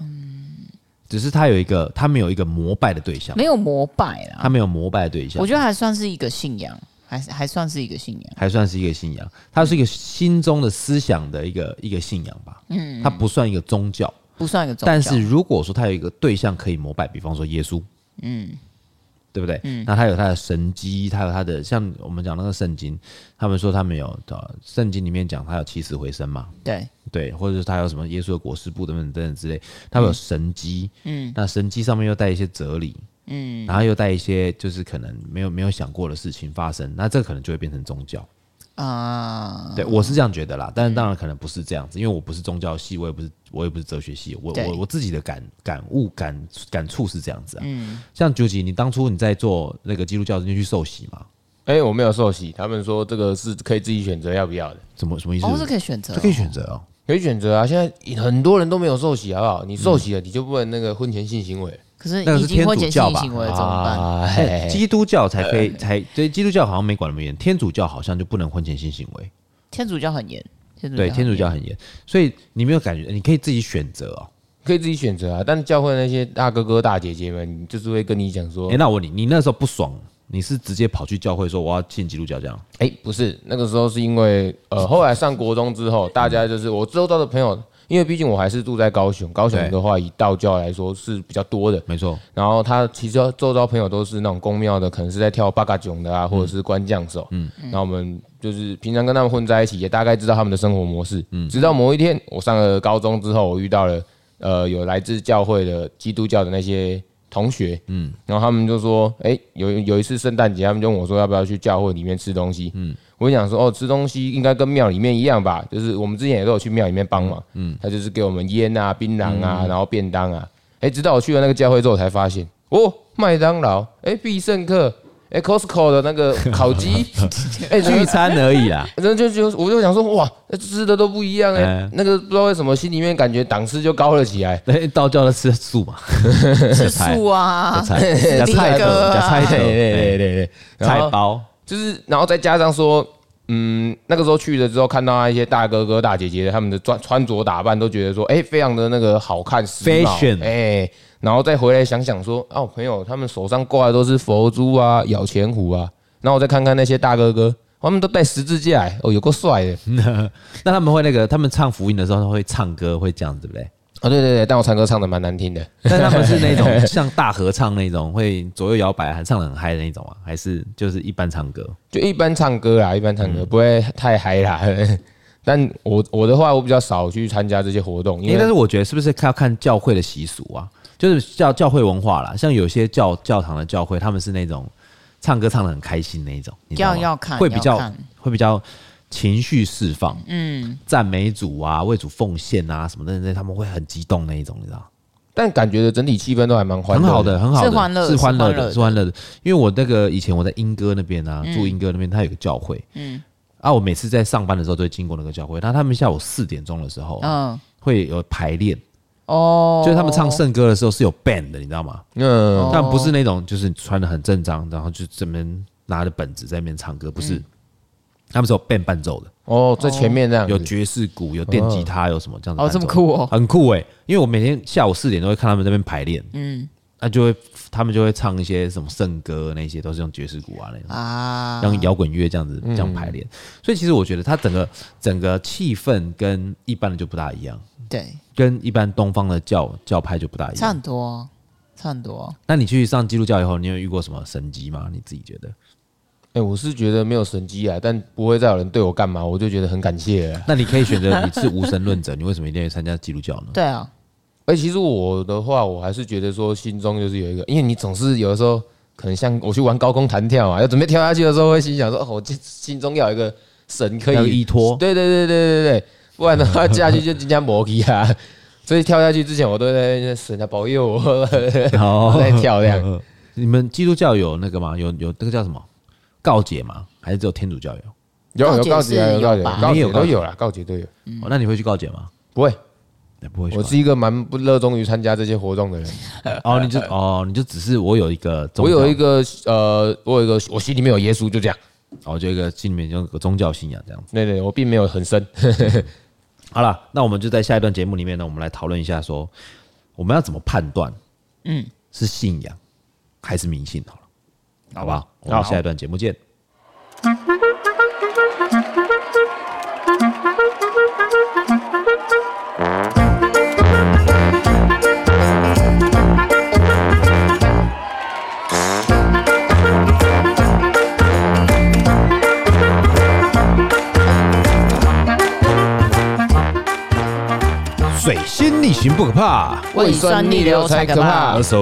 嗯，只是他有一个，他没有一个膜拜的对象，没有膜拜啊，他没有膜拜的对象，我觉得还算是一个信仰，还还算是一个信仰，还算是一个信仰，它是一个心中的思想的一个一个信仰吧，嗯，它不算一个宗教。不算一个宗教，但是如果说他有一个对象可以膜拜，比方说耶稣，嗯，对不对？嗯，那他有他的神机，他有他的像我们讲那个圣经，他们说他们有的圣经里面讲他有起死回生嘛，对对，或者是他有什么耶稣的果实布等等等等之类，他们有神机，嗯，那神机上面又带一些哲理，嗯，然后又带一些就是可能没有没有想过的事情发生，那这可能就会变成宗教。啊。对，我是这样觉得啦，但是当然可能不是这样子，因为我不是宗教系，我也不是，我也不是哲学系，我我我自己的感感悟感感触是这样子啊。嗯，像究极，你当初你在做那个基督教，你去受洗吗？哎，我没有受洗，他们说这个是可以自己选择要不要的。怎么什么意思？哦，是可以选择，可以选择哦，可以选择啊。现在很多人都没有受洗，好不好？你受洗了，你就不能那个婚前性行为。可是已经婚前性行为怎么办？基督教才可以，才对基督教好像没管那么严，天主教好像就不能婚前性行为。天主教很严，对，天主教很严，所以你没有感觉，你可以自己选择哦，可以自己选择啊。但教会那些大哥哥大姐姐们，就是会跟你讲说，哎，那我问你，你那时候不爽？你是直接跑去教会说我要信基督教这样？哎，不是，那个时候是因为呃，后来上国中之后，大家就是我周遭的朋友，因为毕竟我还是住在高雄，高雄的话以道教来说是比较多的，没错。然后他其实周遭朋友都是那种宫庙的，可能是在跳八嘎囧的啊，或者是官将手。嗯，然后我们就是平常跟他们混在一起，也大概知道他们的生活模式。嗯，直到某一天我上了高中之后，我遇到了呃有来自教会的基督教的那些。同学，嗯，然后他们就说，哎，有有一次圣诞节，他们就问我说，要不要去教会里面吃东西？嗯，我就想说，哦，吃东西应该跟庙里面一样吧，就是我们之前也都有去庙里面帮忙，嗯，他就是给我们烟啊、槟榔啊，然后便当啊，哎，直到我去了那个教会之后，才发现，哦，麦当劳，哎，必胜客。哎，Costco 的那个 烤鸡，哎，聚餐而已啦。然后就就我就想说，哇，吃的都不一样哎。那个不知道为什么心里面感觉档次就高了起来。哎，道教的吃素嘛，吃素啊，菜菜的，菜的，对对对，菜包就是，然后再加上说，嗯，那个时候去了之后，看到那一些大哥哥大姐姐他们的穿穿着打扮，都觉得说，哎，非常的那个好看时髦，哎。然后再回来想想说，哦，朋友，他们手上挂的都是佛珠啊、咬钱虎啊。然后我再看看那些大哥哥，他们都带十字架，哦，有够帅的。那他们会那个，他们唱福音的时候会唱歌，会这样子，对不对？哦，对对对，但我唱歌唱的蛮难听的。但他们是那种 像大合唱那种，会左右摇摆，还唱的很嗨的那种啊？还是就是一般唱歌？就一般唱歌啦，一般唱歌，不会太嗨啦。但我我的话，我比较少去参加这些活动，因为、欸、但是我觉得是不是要看教会的习俗啊？就是教教会文化啦，像有些教教堂的教会，他们是那种唱歌唱得很开心那一种，要要看会比较会比较情绪释放，嗯，赞美主啊，为主奉献啊什么的，那他们会很激动那一种，你知道？但感觉的整体气氛都还蛮欢乐，很好的，很好的，是欢乐，是欢乐的，是欢乐的。因为我那个以前我在英歌那边啊，住英歌那边，他有个教会，嗯，啊，我每次在上班的时候都会经过那个教会，那他们下午四点钟的时候，嗯，会有排练。哦，就是他们唱圣歌的时候是有 band 的，你知道吗？嗯，但不是那种就是穿的很正装，然后就这边拿着本子在那边唱歌，不是，他们是有 band 伴奏的。哦，在前面这样，有爵士鼓，有电吉他，有什么这样子？哦，这么酷哦，很酷哎！因为我每天下午四点都会看他们在那边排练，嗯，那就会他们就会唱一些什么圣歌，那些都是用爵士鼓啊那种啊，用摇滚乐这样子这样排练。所以其实我觉得他整个整个气氛跟一般的就不大一样。对，跟一般东方的教教派就不大一样，差很多，差很多。那你去上基督教以后，你有遇过什么神迹吗？你自己觉得？哎、欸，我是觉得没有神机啊，但不会再有人对我干嘛，我就觉得很感谢。那你可以选择你是无神论者，你为什么一定要参加基督教呢？对啊，哎、欸，其实我的话，我还是觉得说心中就是有一个，因为你总是有的时候可能像我去玩高空弹跳啊，要准备跳下去的时候，会心想说，哦，我心中要有一个神可以依托。对对对对对对。不然的话，下去就增加磨皮啊！所以跳下去之前，我都在神啊保佑我，在跳这样。你们基督教有那个吗？有有那个叫什么告解吗？还是只有天主教有？有有告解啊，有告解，告解都有啦，告解都有。哦，那你会去告解吗？不会，不会。我是一个蛮不热衷于参加这些活动的人。哦，你就哦，你就只是我有一个，我有一个呃，我有一个，我心里面有耶稣，就这样。哦，就一个心里面有个宗教信仰这样子。对对，我并没有很深。好了，那我们就在下一段节目里面呢，我们来讨论一下，说我们要怎么判断，嗯，是信仰还是迷信？好了，好吧，我们下一段节目见。水星逆行不可怕，胃酸逆流才可怕。我是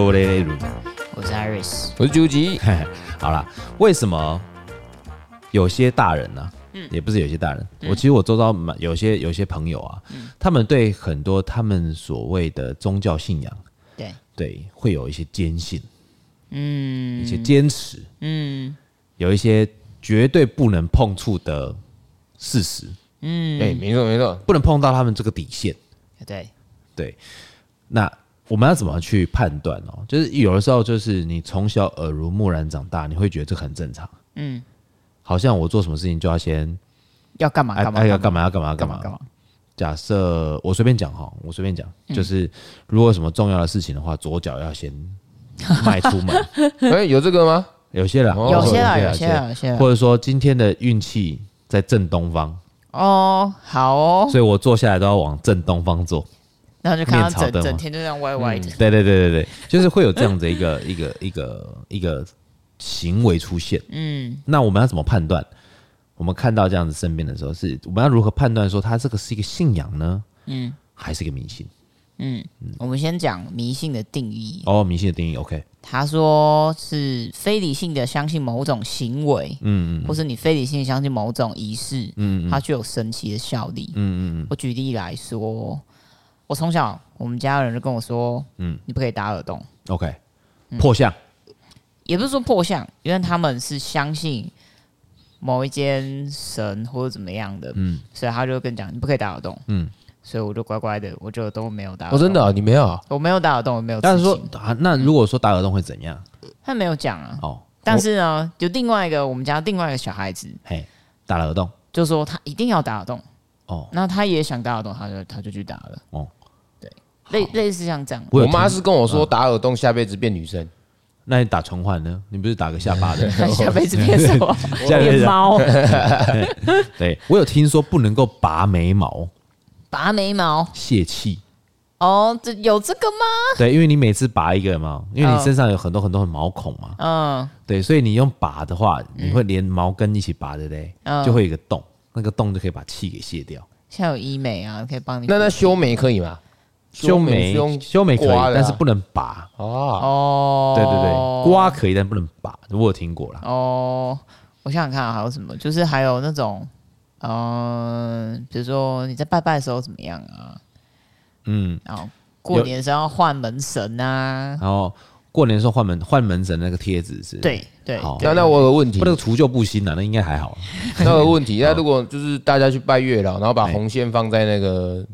Iris，我是究极。好了，为什么有些大人呢、啊，嗯，也不是有些大人，我其实我周遭蛮有些有些朋友啊，他们对很多他们所谓的宗教信仰，对。对，会有一些坚信，嗯，一些坚持，嗯，有一些绝对不能碰触的事实，嗯，对，没错没错，不能碰到他们这个底线，对。对，那。我们要怎么去判断哦？就是有的时候，就是你从小耳濡目染长大，你会觉得这很正常。嗯，好像我做什么事情就要先要干嘛干嘛，要干嘛要干嘛要干嘛干嘛。假设我随便讲哈，我随便讲，就是如果什么重要的事情的话，左脚要先 迈出门。哎，有这个吗？有些人，有些人，有些人，有些人，或者说今天的运气在正东方。哦，好哦。所以我坐下来都要往正东方坐。然后就看到整整天就这样歪歪的，嗯，对对对对对，就是会有这样的一个一个一个一个行为出现。嗯，那我们要怎么判断？我们看到这样子身边的时候，是我们要如何判断说他这个是一个信仰呢？嗯，还是一个迷信？嗯嗯，我们先讲迷信的定义。哦，迷信的定义，OK。他说是非理性的相信某种行为，嗯嗯，或是你非理性相信某种仪式，嗯嗯，它具有神奇的效力。嗯嗯嗯，我举例来说。我从小，我们家人就跟我说：“嗯，你不可以打耳洞。” OK，破相，也不是说破相，因为他们是相信某一间神或者怎么样的，嗯，所以他就跟讲：“你不可以打耳洞。”嗯，所以我就乖乖的，我就都没有打耳洞。哦，真的，你没有？我没有打耳洞，我没有。但是说啊，那如果说打耳洞会怎样？他没有讲啊。哦，但是呢，就另外一个我们家另外一个小孩子，嘿，打了耳洞，就说他一定要打耳洞。哦，那他也想打耳洞，他就他就去打了。哦。类类似像这样，我妈是跟我说打耳洞下辈子变女生，那你打唇环呢？你不是打个下巴的？下辈子变什么？变猫？对，我有听说不能够拔眉毛，拔眉毛泄气。哦，这有这个吗？对，因为你每次拔一个嘛，因为你身上有很多很多的毛孔嘛，嗯，对，所以你用拔的话，你会连毛根一起拔的嘞，就会有一个洞，那个洞就可以把气给卸掉。现在有医美啊，可以帮你。那那修眉可以吗？修眉修眉可以，但是不能拔哦。对对对，刮可以，但不能拔。我有听过了。哦，我想想看还有什么，就是还有那种，嗯，比如说你在拜拜的时候怎么样啊？嗯，然后过年的时候要换门神啊。然后过年的时候换门换门神那个贴纸是？对对。那那我有个问题，那个除旧布新啊那应该还好。那个问题，那如果就是大家去拜月老，然后把红线放在那个。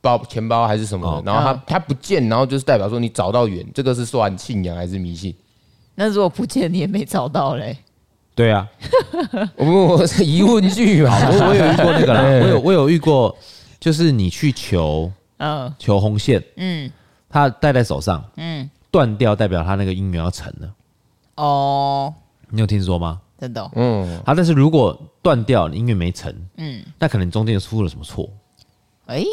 包钱包还是什么的，哦、然后他他不见，然后就是代表说你找到缘，这个是算信仰还是迷信？那如果不见你也没找到嘞？对啊，我我是疑问句嘛，我我有遇过那个啦，我有我有遇过，就是你去求，嗯，求红线，嗯，他戴在手上，嗯，断掉代表他那个姻缘要成了。哦，你有听说吗？真的、哦，嗯，好，但是如果断掉，姻缘没成，嗯，那可能中间又出了什么错？哎、欸。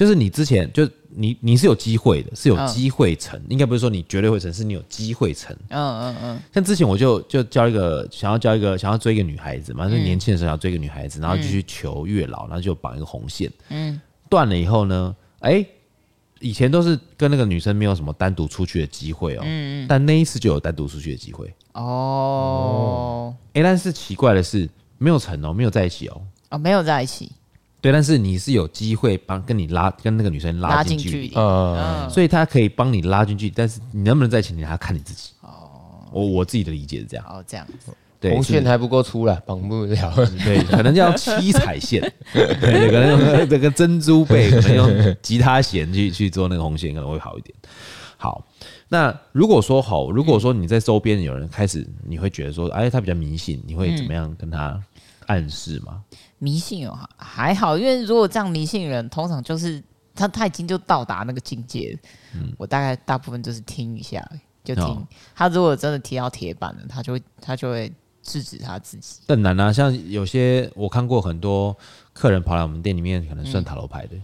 就是你之前就你你是有机会的，是有机会成，应该不是说你绝对会成，是你有机会成。嗯嗯嗯。像之前我就就交一个想要交一个想要追一个女孩子嘛，就年轻的时候想要追一个女孩子，然后就去求月老，然后就绑一个红线。嗯。断了以后呢，哎，以前都是跟那个女生没有什么单独出去的机会哦。嗯嗯。但那一次就有单独出去的机会。哦。哎，但是奇怪的是没有成哦，没有在一起哦。哦，没有在一起。对，但是你是有机会帮跟你拉跟那个女生拉近距离，嗯，所以他可以帮你拉近距离，但是你能不能在一起，你还要看你自己。哦，我我自己的理解是这样。哦，这样子。对，红线还不够粗了，绑不了。对，可能要七彩线，对，可能用这个珍珠贝，可能用吉他弦去去做那个红线，可能会好一点。好，那如果说好，如果说你在周边有人开始，你会觉得说，哎，他比较迷信，你会怎么样跟他暗示吗？迷信哦，还好，因为如果这样迷信人，通常就是他他已经就到达那个境界。嗯，我大概大部分就是听一下，就听。哦、他如果真的提到铁板了，他就会他就会制止他自己。但难啊，像有些我看过很多客人跑来我们店里面，可能算塔罗牌的。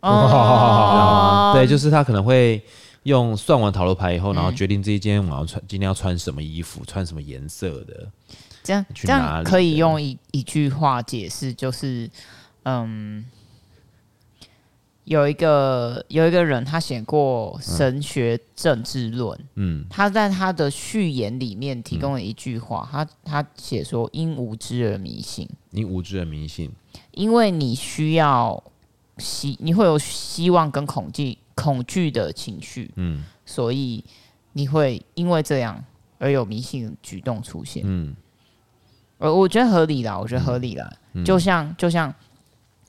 嗯、哦，对，就是他可能会用算完塔罗牌以后，然后决定这一间我要穿今天要穿什么衣服，穿什么颜色的。这样这样可以用一一句话解释，就是，嗯，有一个有一个人，他写过神学政治论。嗯，他在他的序言里面提供了一句话，他他写说：“因无知而迷信，因无知而迷信，因为你需要希，你会有希望跟恐惧恐惧的情绪，嗯，所以你会因为这样而有迷信举动出现，嗯，呃，我觉得合理啦，我觉得合理啦，嗯，就像就像。”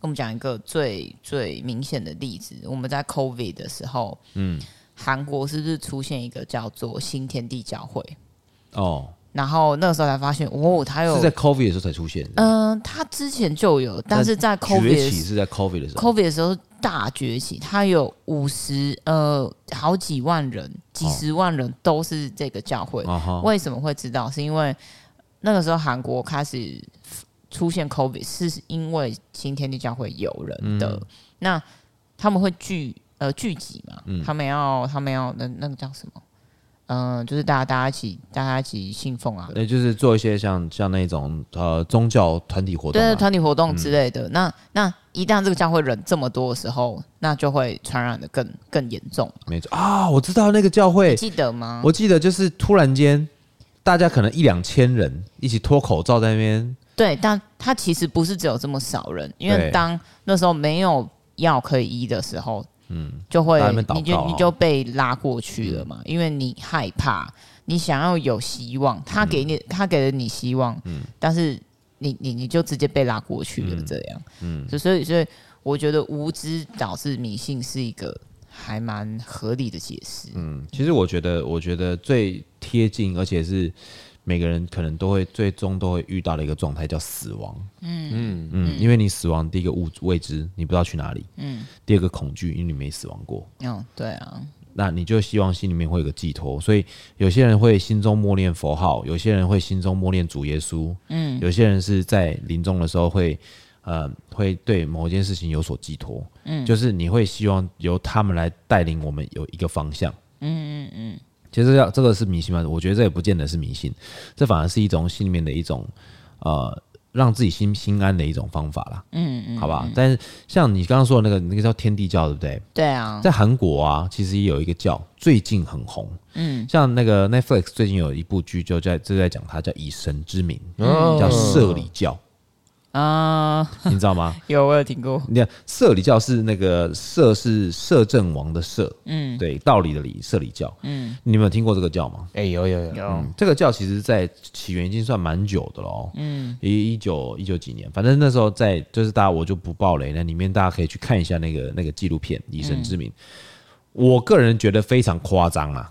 我们讲一个最最明显的例子，我们在 COVID 的时候，嗯，韩国是不是出现一个叫做新天地教会？哦，然后那个时候才发现，哦，它有是在 COVID 的时候才出现。嗯、呃，它之前就有，但是在 COVID 崛起是在 COVID 的时候，COVID 的时候大崛起，它有五十呃好几万人，几十万人都是这个教会。哦、为什么会知道？是因为那个时候韩国开始。出现 COVID 是因为新天地教会有人的，嗯、那他们会聚呃聚集嘛，嗯、他们要他们要那那个叫什么？嗯、呃，就是大家大家一起大家一起信奉啊，对，就是做一些像像那种呃宗教团体活动，对，团体活动之类的。嗯、那那一旦这个教会人这么多的时候，那就会传染的更更严重。没错啊，我知道那个教会，记得吗？我记得就是突然间，大家可能一两千人一起脱口罩在那边。对，但他其实不是只有这么少人，因为当那时候没有药可以医的时候，嗯，就会你就你就被拉过去了嘛，嗯、因为你害怕，你想要有希望，他给你、嗯、他给了你希望，嗯，但是你你你就直接被拉过去了，这样，嗯，所以所以我觉得无知导致迷信是一个还蛮合理的解释，嗯，其实我觉得我觉得最贴近而且是。每个人可能都会最终都会遇到的一个状态叫死亡。嗯嗯嗯，因为你死亡第一个物未知，你不知道去哪里。嗯。第二个恐惧，因为你没死亡过。嗯，对啊。那你就希望心里面会有个寄托，所以有些人会心中默念佛号，有些人会心中默念主耶稣。嗯。有些人是在临终的时候会呃会对某一件事情有所寄托。嗯。就是你会希望由他们来带领我们有一个方向。嗯嗯嗯。其实要这个是迷信吗？我觉得这也不见得是迷信，这反而是一种心里面的一种呃，让自己心心安的一种方法啦。嗯嗯，好吧。但是像你刚刚说的那个那个叫天地教，对不对？对啊。在韩国啊，其实也有一个教最近很红。嗯。像那个 Netflix 最近有一部剧就在就在讲它叫以神之名，嗯、叫社理教。啊，你知道吗？有，我有听过。你看，社理教是那个社是摄政王的社，嗯，对，道理的理，社理教，嗯，你有没有听过这个教吗？哎、欸，有有有，有、嗯，这个教其实在起源已经算蛮久的喽，嗯，一一九一九几年，反正那时候在就是大家我就不爆雷，那里面大家可以去看一下那个那个纪录片《以神之名》，嗯、我个人觉得非常夸张啊，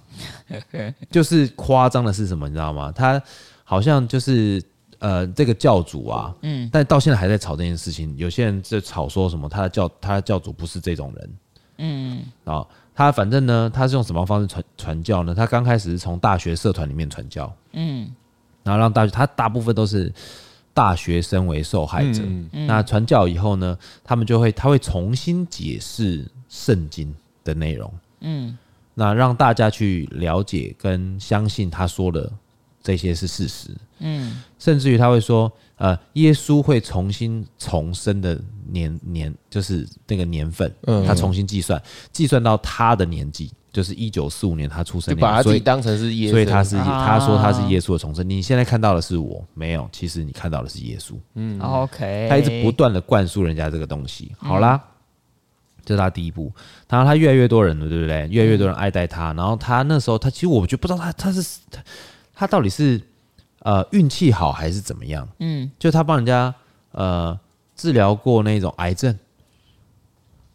就是夸张的是什么，你知道吗？他好像就是。呃，这个教主啊，嗯，但到现在还在吵这件事情。有些人在吵说什么，他的教他的教主不是这种人，嗯，啊，他反正呢，他是用什么方式传传教呢？他刚开始是从大学社团里面传教，嗯，然后让大学他大部分都是大学生为受害者。嗯嗯、那传教以后呢，他们就会他会重新解释圣经的内容，嗯，那让大家去了解跟相信他说的这些是事实。嗯，甚至于他会说，呃，耶稣会重新重生的年年，就是那个年份，嗯，他重新计算，计算到他的年纪，就是一九四五年他出生，把他自己当成是耶稣，所以他是他说他是耶稣的重生。你现在看到的是我，没有，其实你看到的是耶稣。嗯，OK，他一直不断的灌输人家这个东西。好啦，这是他第一步，然后他越来越多人了，对不对？越来越多人爱戴他，然后他那时候他其实我就不知道他他是他他到底是。呃，运气好还是怎么样？嗯，就他帮人家呃治疗过那种癌症，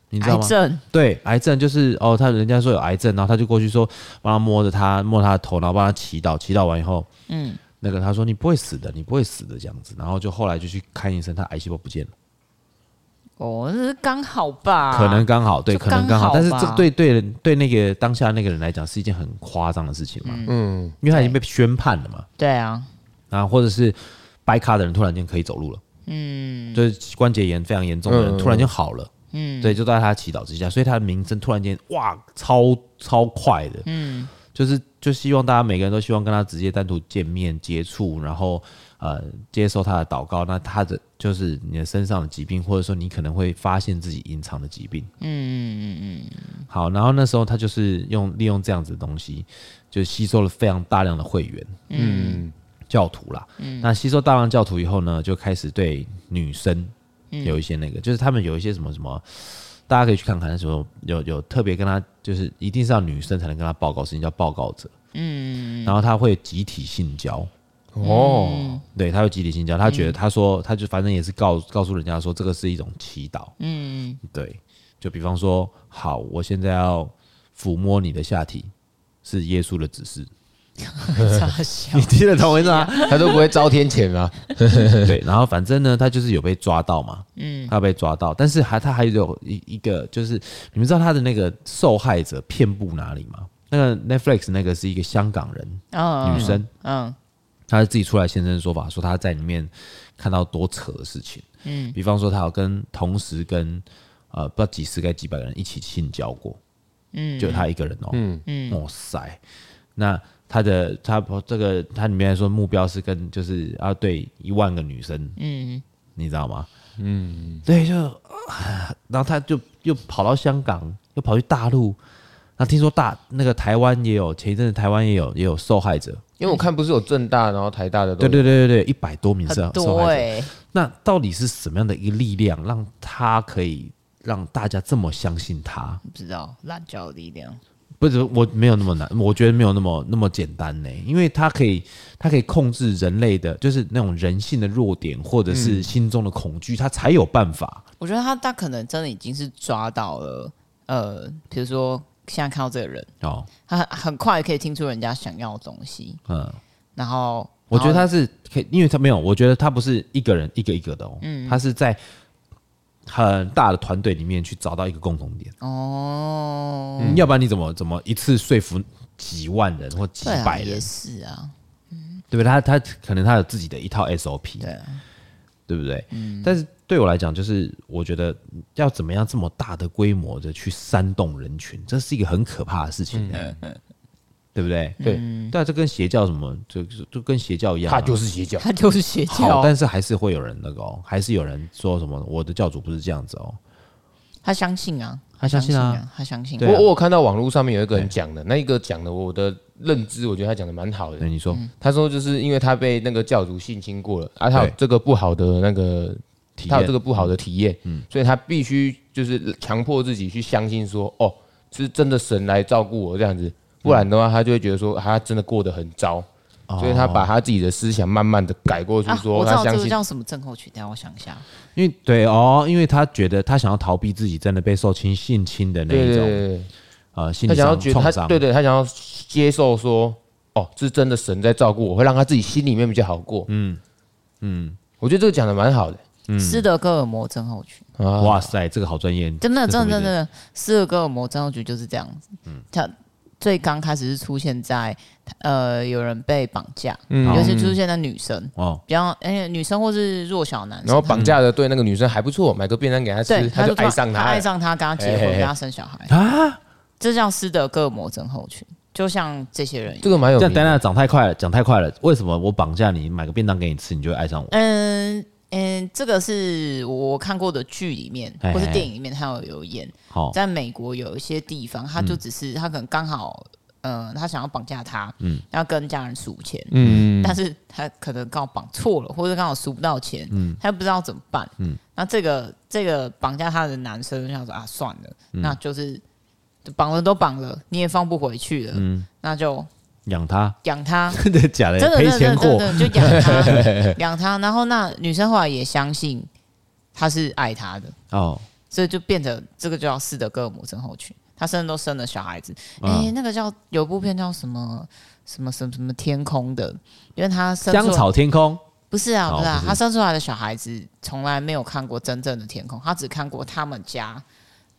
你知道吗？癌症。对，癌症就是哦，他人家说有癌症，然后他就过去说帮他摸着他摸他的头，然后帮他祈祷，祈祷完以后，嗯，那个他说你不会死的，你不会死的。这样子，然后就后来就去看医生，他癌细胞不见了。哦，那是刚好吧？可能刚好，对，可能刚好，但是这对对对那个当下那个人来讲是一件很夸张的事情嘛，嗯，因为他已经被宣判了嘛，对啊。啊，或者是掰卡的人突然间可以走路了，嗯，就是关节炎非常严重的人突然间好了，嗯，对，就在他祈祷之下，所以他的名声突然间哇超超快的，嗯，就是就希望大家每个人都希望跟他直接单独见面接触，然后呃接受他的祷告。那他的就是你的身上的疾病，或者说你可能会发现自己隐藏的疾病。嗯嗯嗯嗯。好，然后那时候他就是用利用这样子的东西，就吸收了非常大量的会员，嗯，教徒啦。嗯。那吸收大量教徒以后呢，就开始对女生有一些那个，就是他们有一些什么什么。大家可以去看看，那时候有有特别跟他，就是一定是要女生才能跟他报告事情，叫报告者。嗯，然后他会集体性交。哦，对，他会集体性交。他觉得他说，他就反正也是告告诉人家说，这个是一种祈祷。嗯，对，就比方说，好，我现在要抚摸你的下体，是耶稣的指示。你听得懂我意思吗？他都不会遭天谴吗？对，然后反正呢，他就是有被抓到嘛，嗯，他被抓到，但是还他还有一一个，就是你们知道他的那个受害者遍布哪里吗？那个 Netflix 那个是一个香港人，哦，女生，嗯，她自己出来现身说法，说她在里面看到多扯的事情，嗯，比方说她有跟同时跟呃不知道几十个几百个人一起性交过，嗯，就她一个人哦，嗯。嗯，哇塞，那。他的他这个他里面说目标是跟就是要对一万个女生，嗯，你知道吗？嗯，对，就，然后他就又跑到香港，又跑去大陆，那听说大那个台湾也有，前一阵子台湾也有也有受害者，因为我看不是有正大，然后台大的，对对对对对，一百多名是受害者。那到底是什么样的一个力量，让他可以让大家这么相信他？不知道滥交的力量。不是，我没有那么难，我觉得没有那么那么简单呢，因为他可以，他可以控制人类的，就是那种人性的弱点，或者是心中的恐惧，他才有办法。我觉得他他可能真的已经是抓到了，呃，比如说现在看到这个人哦，他很快可以听出人家想要的东西，嗯，然后我觉得他是可以，因为他没有，我觉得他不是一个人一个一个的哦，嗯，他是在。很大的团队里面去找到一个共同点哦、嗯，要不然你怎么怎么一次说服几万人或几百人？也是啊，嗯，对不对？他他可能他有自己的一套 SOP，对，对不对？嗯，但是对我来讲，就是我觉得要怎么样这么大的规模的去煽动人群，这是一个很可怕的事情。对不对？对，对啊，这跟邪教什么，就就跟邪教一样，他就是邪教，他就是邪教。但是还是会有人那个哦，还是有人说什么，我的教主不是这样子哦。他相信啊，他相信啊，他相信。我我有看到网络上面有一个人讲的，那一个讲的，我的认知，我觉得他讲的蛮好的。你说，他说就是因为他被那个教主性侵过了，啊他有这个不好的那个，他有这个不好的体验，嗯，所以他必须就是强迫自己去相信说，哦，是真的神来照顾我这样子。不然的话，他就会觉得说他真的过得很糟，哦、所以他把他自己的思想慢慢的改过去，说他相信、啊、我知道这个叫什么症候群，等下我想一下。因为对哦，因为他觉得他想要逃避自己真的被受侵性侵的那一种，对对对呃，心理上创伤。对对，他想要接受说，哦，是真的神在照顾我，会让他自己心里面比较好过。嗯嗯，我觉得这个讲的蛮好的。嗯，斯德哥尔摩症候群。哇塞，这个好专业，真的真的真的，斯德哥尔摩症候群就是这样子。嗯，他。最刚开始是出现在，呃，有人被绑架，嗯，尤其出现在女生，哦，比较，哎，女生或是弱小男生，然后绑架的对那个女生还不错，买个便当给她吃，她就爱上她，爱上她，跟他结婚，跟他生小孩。啊，这叫斯德哥尔摩症候群，就像这些人，这个蛮有，这样等等，长太快了，讲太快了，为什么我绑架你，买个便当给你吃，你就会爱上我？嗯。嗯，这个是我看过的剧里面，或是电影里面，他有有演。好，在美国有一些地方，他就只是他可能刚好，嗯，他想要绑架他，嗯，要跟家人数钱，嗯，但是他可能刚好绑错了，或者刚好数不到钱，嗯，他又不知道怎么办，嗯，那这个这个绑架他的男生就想说啊，算了，那就是绑了都绑了，你也放不回去了，嗯，那就。养他，养他，真的假的？真的，真的，真的，就养他，养他。然后那女生后来也相信他是爱他的哦，所以就变成这个叫斯德哥尔摩症候群。他甚至都生了小孩子。哎、那个叫有部片叫什么什么什么什么天空的，因为他生香草天空不是啊，不是啊，他生出来的小孩子从来没有看过真正的天空，他只看过他们家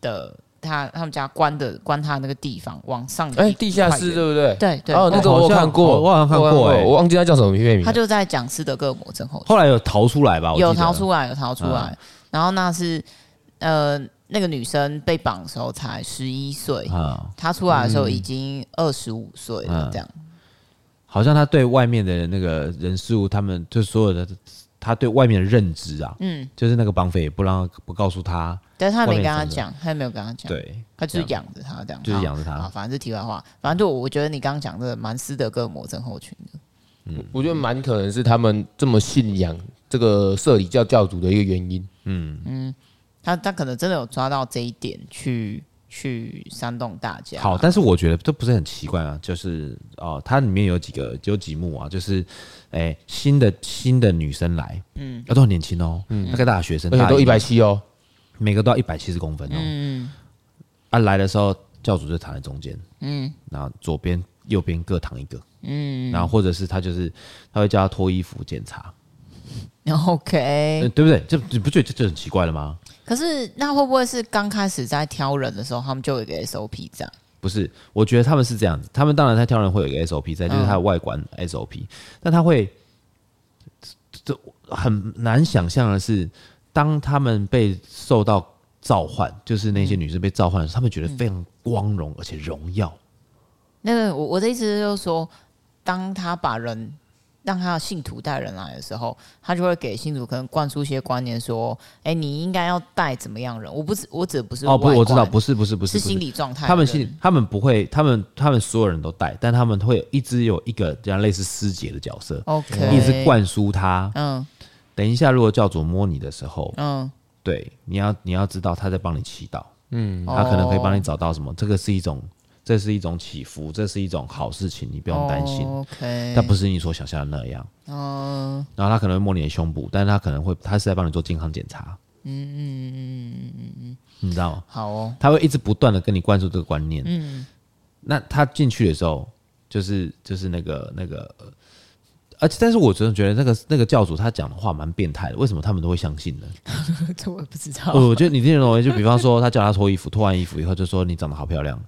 的。他他们家关的关他那个地方往上，哎，地下室对不对？对对。哦，那个我看过，我好像看过，哎，我忘记他叫什么片名。他就在讲斯德哥尔摩症候群。后来有逃出来吧？有逃出来，有逃出来。然后那是呃，那个女生被绑的时候才十一岁，她出来的时候已经二十五岁了，这样。好像他对外面的那个人事物，他们就所有的他对外面的认知啊，嗯，就是那个绑匪也不让不告诉他，但是他没跟他讲，他也没有跟他讲，对，他就是养着他这样，就是养着他。反正是题外话，反正就我觉得你刚刚讲的蛮斯德哥尔摩症候群的，嗯，我觉得蛮可能是他们这么信仰这个社理教教主的一个原因，嗯。嗯，他他可能真的有抓到这一点去。去煽动大家。好，但是我觉得这不是很奇怪啊，就是哦，它里面有几个有几幕啊，就是哎、欸，新的新的女生来，嗯，都很年轻哦，嗯，那个大学生，而且都一百七哦，每个都要一百七十公分哦，嗯，啊，来的时候教主就躺在中间，嗯，然后左边右边各躺一个，嗯，然后或者是他就是他会叫他脱衣服检查，OK，对不对？这你不觉得这就很奇怪了吗？可是那会不会是刚开始在挑人的时候，他们就有一个 SOP 这样？不是，我觉得他们是这样子。他们当然在挑人会有一个 SOP 在，就是他的外观 SOP、嗯。但他会，这很难想象的是，当他们被受到召唤，就是那些女生被召唤的时候，他们觉得非常光荣而且荣耀。那个我我的意思就是说，当他把人。让他的信徒带人来的时候，他就会给信徒可能灌输一些观念，说：“哎、欸，你应该要带怎么样人？”我不是，我指的不是哦，不，我知道，不是，不是，不是，是心理状态。他们心，他们不会，他们他们所有人都带，但他们会一直有一个这样类似师姐的角色，OK，一直灌输他。嗯，等一下，如果教主摸你的时候，嗯，对，你要你要知道他在帮你祈祷，嗯，他可能可以帮你找到什么，这个是一种。这是一种起伏，这是一种好事情，你不用担心。Oh, OK，但不是你所想象的那样。哦、uh。然后他可能会摸你的胸部，但是他可能会，他是在帮你做健康检查。嗯嗯嗯嗯嗯嗯，你知道吗？好哦。他会一直不断的跟你灌输这个观念。嗯。那他进去的时候，就是就是那个那个，而且但是我真的觉得那个那个教主他讲的话蛮变态的，为什么他们都会相信呢？这我也不知道。我觉得你听得懂，就比方说他叫他脱衣服，脱完衣服以后就说你长得好漂亮。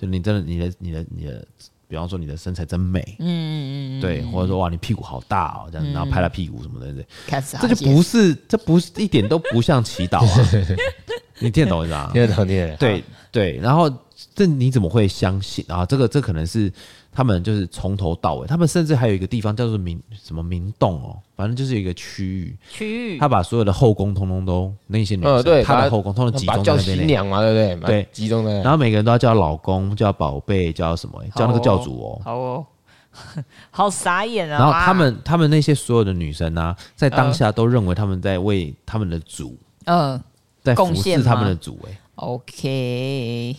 就你真的，你的、你的、你的，比方说你的身材真美，嗯嗯嗯，对，或者说哇，你屁股好大哦，这样，然后拍他屁股什么的，对，这就不是，这不是一点都不像祈祷啊，你听得懂吗？听得懂，听得懂，对对，然后这你怎么会相信啊？这个这可能是。他们就是从头到尾，他们甚至还有一个地方叫做明什么明洞哦，反正就是一个区域，区域，他把所有的后宫通通都那些女生，呃、对，他的后宫通通集中在那边，叫新娘嘛，对不对？对，集中在那，然后每个人都要叫老公，叫宝贝，叫什么？叫那个教主哦，好哦，好 傻眼啊！然后他们他们那些所有的女生呢、啊，在当下都认为他们在为他们的主，嗯、呃，在服侍他们的主、欸，哎，OK。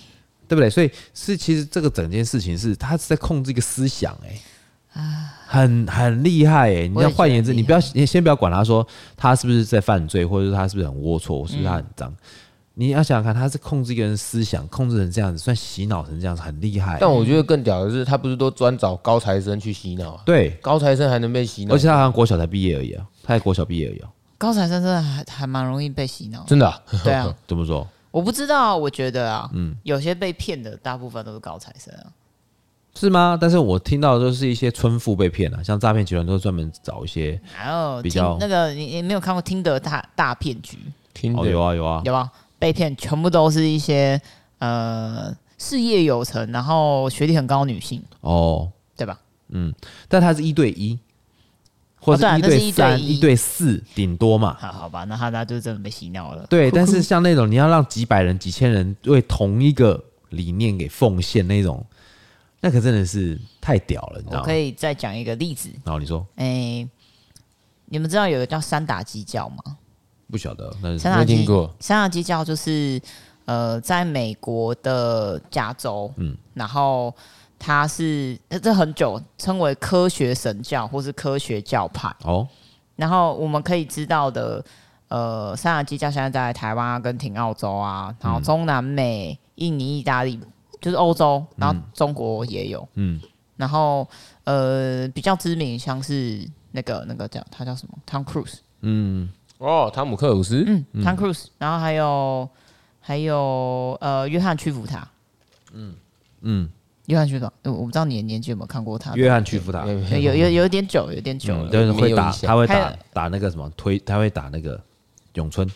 对不对？所以是其实这个整件事情是他是在控制一个思想、欸，哎，很很厉害、欸，哎。你要换言之，你不要你先不要管他说他是不是在犯罪，或者是他是不是很龌龊，是不是他很脏、嗯？你要想想看，他是控制一个人思想，控制成这样子，算洗脑成这样子，很厉害、欸。但我觉得更屌的是，他不是都专找高材生去洗脑啊？对，高材生还能被洗脑，而且他好像国小才毕业而已啊，他才国小毕业而已啊。高材生真的还还蛮容易被洗脑，真的、啊？对啊，怎么说？我不知道，我觉得啊，嗯，有些被骗的大部分都是高材生啊，是吗？但是我听到的都是一些村妇被骗了，像诈骗集团都是专门找一些，还有比较那个你你没有看过听的大大骗局？听的、哦、有啊有啊有啊，被骗全部都是一些呃事业有成，然后学历很高的女性哦，对吧？嗯，但他是一对一。或者一对三、一对四，顶多嘛。好，好吧，那他那就真的被洗脑了。对，但是像那种你要让几百人、几千人为同一个理念给奉献那种，那可真的是太屌了，你知道吗？我可以再讲一个例子。然后你说，哎、欸，你们知道有个叫三打基教吗？不晓得，那是没听过。三打基教就是呃，在美国的加州，嗯，然后。它是这很久称为科学神教或是科学教派。哦，然后我们可以知道的，呃，三亚基教现在在台湾、阿根廷、澳洲啊，然后中南美、印尼、意大利，就是欧洲，然后中国也有，嗯，然后呃比较知名像是那个那个叫他叫什么？汤克鲁斯，嗯，哦，汤姆克鲁斯，嗯，汤克鲁斯，然后还有还有呃约翰屈服塔，嗯嗯。约翰屈服塔，我不知道你的年纪有没有看过他。约翰屈福塔有有有有点久，有点久了。就是会打，他会打打那个什么推，他会打那个咏春。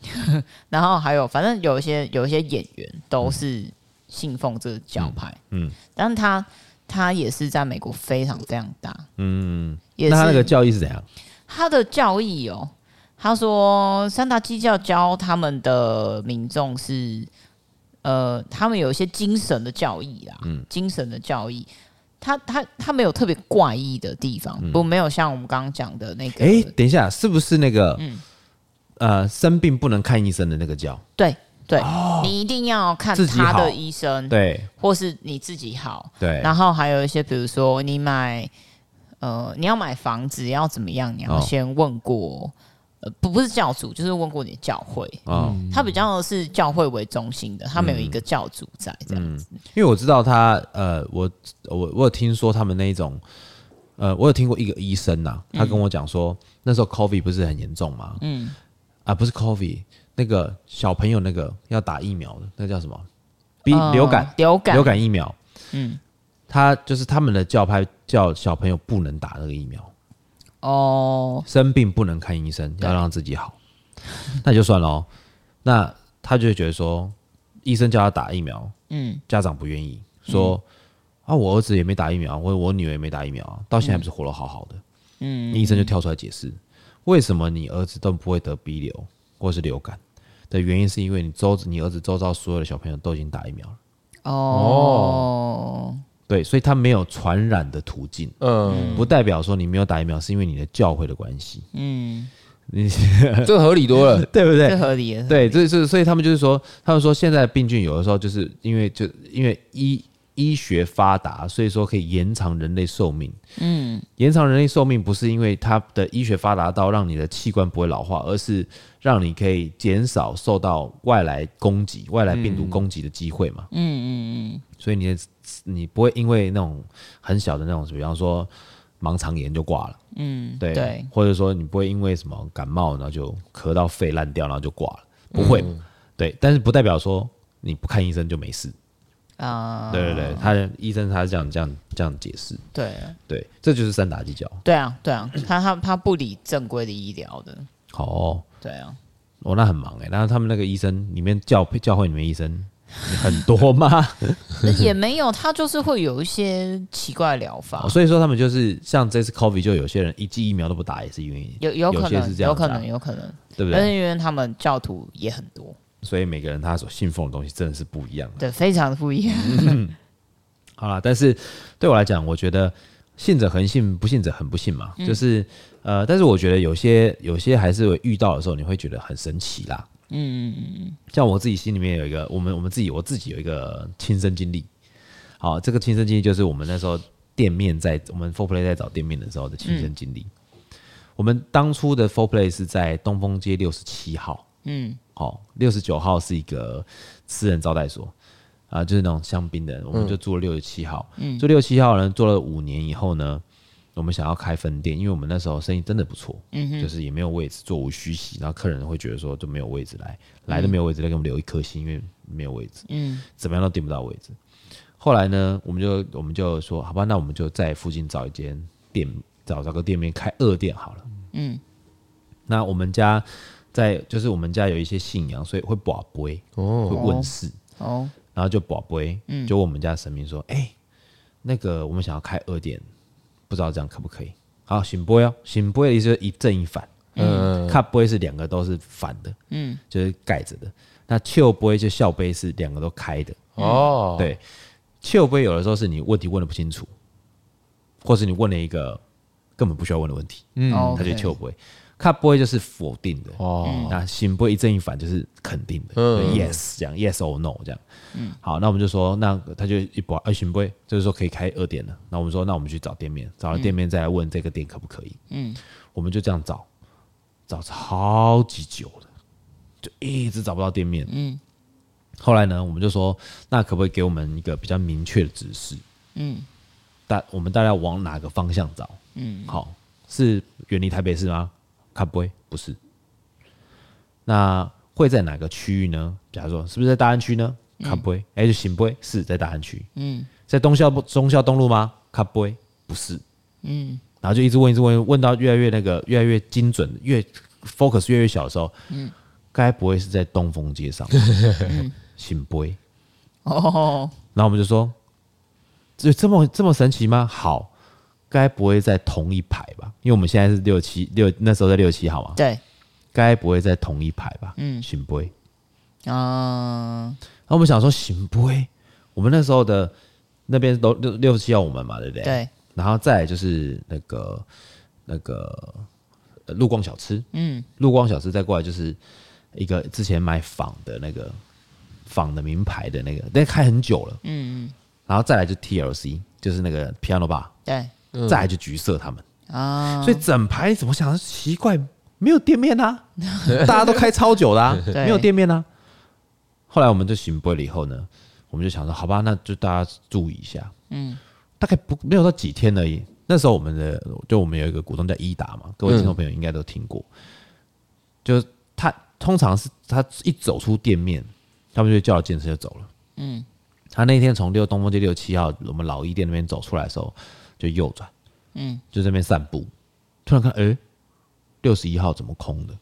然后还有，反正有一些有一些演员都是信奉这个教派，嗯，嗯但是他他也是在美国非常非常大，嗯，也是那他那个教义是怎样？他的教义哦，他说三大基教教他们的民众是，呃，他们有一些精神的教义啦，嗯，精神的教义。他他他没有特别怪异的地方，嗯、不没有像我们刚刚讲的那个。哎、欸，等一下，是不是那个？嗯，呃，生病不能看医生的那个叫？对对，哦、你一定要看他的医生，对，或是你自己好，对。然后还有一些，比如说你买，呃，你要买房子要怎么样？你要先问过。哦不不是教主，就是问过你的教会啊，嗯、他比较是教会为中心的，他没有一个教主在这样子。嗯、因为我知道他，呃，我我我有听说他们那一种，呃，我有听过一个医生呐、啊，他跟我讲说，嗯、那时候 COVID 不是很严重吗？嗯，啊，不是 COVID，那个小朋友那个要打疫苗的，那个、叫什么？比流感，呃、流感，流感疫苗。嗯，他就是他们的教派叫小朋友不能打那个疫苗。哦，生病不能看医生，要让自己好，那就算了。那他就会觉得说，医生叫他打疫苗，嗯，家长不愿意说，啊，我儿子也没打疫苗，我我女儿也没打疫苗，到现在不是活得好好的，嗯，医生就跳出来解释，为什么你儿子都不会得鼻流或是流感的原因，是因为你周你儿子周遭所有的小朋友都已经打疫苗了。哦。对，所以它没有传染的途径，嗯，不代表说你没有打疫苗是因为你的教会的关系，嗯，你 这合理多了，对不对？这合理，对，这是所以他们就是说，他们说现在病菌有的时候就是因为就因为医医学发达，所以说可以延长人类寿命，嗯，延长人类寿命不是因为它的医学发达到让你的器官不会老化，而是让你可以减少受到外来攻击、外来病毒攻击的机会嘛，嗯嗯嗯，所以你的。你不会因为那种很小的那种，比方说盲肠炎就挂了，嗯，对，对，或者说你不会因为什么感冒然后就咳到肺烂掉然后就挂了，不会，嗯、对，但是不代表说你不看医生就没事。啊，对对对，他医生他是这样这样这样解释，对。对，这就是三打鸡脚，对啊对啊，他他他不理正规的医疗的，哦，对啊，哦那很忙哎，然后他们那个医生里面教教会里面医生。很多吗？也没有，他就是会有一些奇怪的疗法，哦，所以说他们就是像这次 COVID，就有些人一剂疫苗都不打，也是因为有有可能是这样，有可能有可能，对不对？但是因为他们教徒也很多，所以每个人他所信奉的东西真的是不一样的，对，非常的不一样。嗯、好了，但是对我来讲，我觉得信者恒信，不信者很不信嘛，嗯、就是呃，但是我觉得有些有些还是会遇到的时候，你会觉得很神奇啦。嗯嗯嗯嗯，像我自己心里面有一个，我们我们自己我自己有一个亲身经历。好，这个亲身经历就是我们那时候店面在我们 Four Play 在找店面的时候的亲身经历。嗯、我们当初的 Four Play 是在东风街六十七号。嗯，好，六十九号是一个私人招待所啊，就是那种香槟的，我们就住了六十七号。嗯，住六十七号呢，做了五年以后呢。我们想要开分店，因为我们那时候生意真的不错，嗯哼，就是也没有位置，座无虚席，然后客人会觉得说就没有位置来，来都没有位置，来给我们留一颗心，因为没有位置，嗯，怎么样都订不到位置。后来呢，我们就我们就说，好吧，那我们就在附近找一间店，找找个店面开二店好了，嗯。那我们家在就是我们家有一些信仰，所以会保杯哦，会问事哦，然后就保杯，嗯，就问我们家神明说，哎，那个我们想要开二店。不知道这样可不可以？好，醒波哦，醒波的意思是一正一反，嗯，卡杯是两个都是反的，嗯，就是盖着的。那笑杯就笑杯是两个都开的，哦，对，笑杯有的时候是你问题问的不清楚，或是你问了一个根本不需要问的问题，嗯，他就笑杯。他不会就是否定的。哦，那行不会一正一反就是肯定的，嗯，yes 这样，yes or no 这样，嗯，好，那我们就说，那他就一波，呃，行不会就是说可以开二店了，那我们说，那我们去找店面，找了店面再来问这个店可不可以，嗯，我们就这样找，找超级久了，就一直找不到店面，嗯，后来呢，我们就说，那可不可以给我们一个比较明确的指示，嗯，大我们大概往哪个方向找，嗯，好，是远离台北市吗？卡不会不是，那会在哪个区域呢？假如说是不是在大安区呢？卡不会，哎，就行不会是在大安区。嗯，在东校中校东路吗？卡不会不是。嗯，然后就一直问，一直问，问到越来越那个，越来越精准，越 focus 越来越小的时候，嗯，该不会是在东风街上？醒杯哦，然后我们就说，这这么这么神奇吗？好，该不会在同一排吧？因为我们现在是六七六，那时候在六七号嘛。对，该不会在同一排吧？嗯，醒杯。嗯，然后我们想说行不会，我们那时候的那边都六六七号我们嘛，对不对？对。然后再来就是那个那个陆光小吃，嗯，陆光小吃再过来就是一个之前买仿的那个仿的名牌的那个，但开很久了，嗯嗯，然后再来就 TLC，就是那个 Piano Bar，对，再来就橘色他们啊，所以整排怎么想奇怪，没有店面啊，大家都开超久啦，没有店面啊。后来我们就醒杯了以后呢，我们就想说，好吧，那就大家注意一下，嗯。大概不没有到几天而已。那时候我们的就我们有一个股东叫伊达嘛，各位听众朋友应该都听过。嗯、就是他通常是他一走出店面，他们就叫了健身就走了。嗯，他那天从六东风街六七号我们老一店那边走出来的时候，就右转，嗯，就在那边散步，突然看，哎、欸，六十一号怎么空的？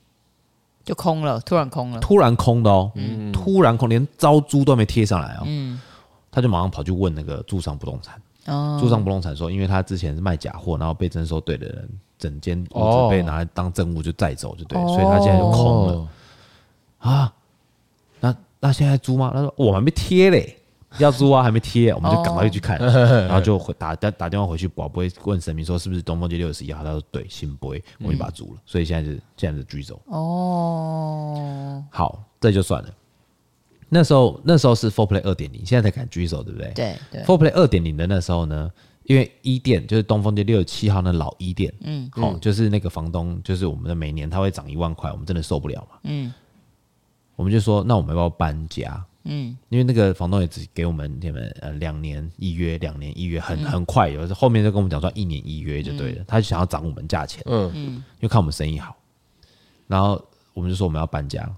就空了，突然空了，突然空的哦，嗯，突然空，连招租都没贴上来哦。嗯，他就马上跑去问那个住商不动产。哦住商不动产说，因为他之前是卖假货，然后被征收队的人整间屋子被拿来当证物就带走，就对，所以他现在就空了啊。那那现在租吗？他说我还没贴嘞，要租啊，还没贴，我们就赶快去看，然后就回打打打电话回去，宝贝问神明说是不是东风街六十一号？他说对，醒杯，我就把它租了，所以现在是现在是居走。哦，好，这就算了。那时候那时候是 Four Play 二点零，现在才敢举手，对不对？对对。Four Play 二点零的那时候呢，因为一店就是东风街六十七号那老一店，嗯，好，就是那个房东，就是我们的每年他会涨一万块，我们真的受不了嘛，嗯，我们就说那我们要不要搬家？嗯，因为那个房东也只给我们你们呃两年一约，两年一约很很快，有时候后面就跟我们讲说一年一约就对了，他就想要涨我们价钱，嗯。嗯，因为看我们生意好，然后我们就说我们要搬家，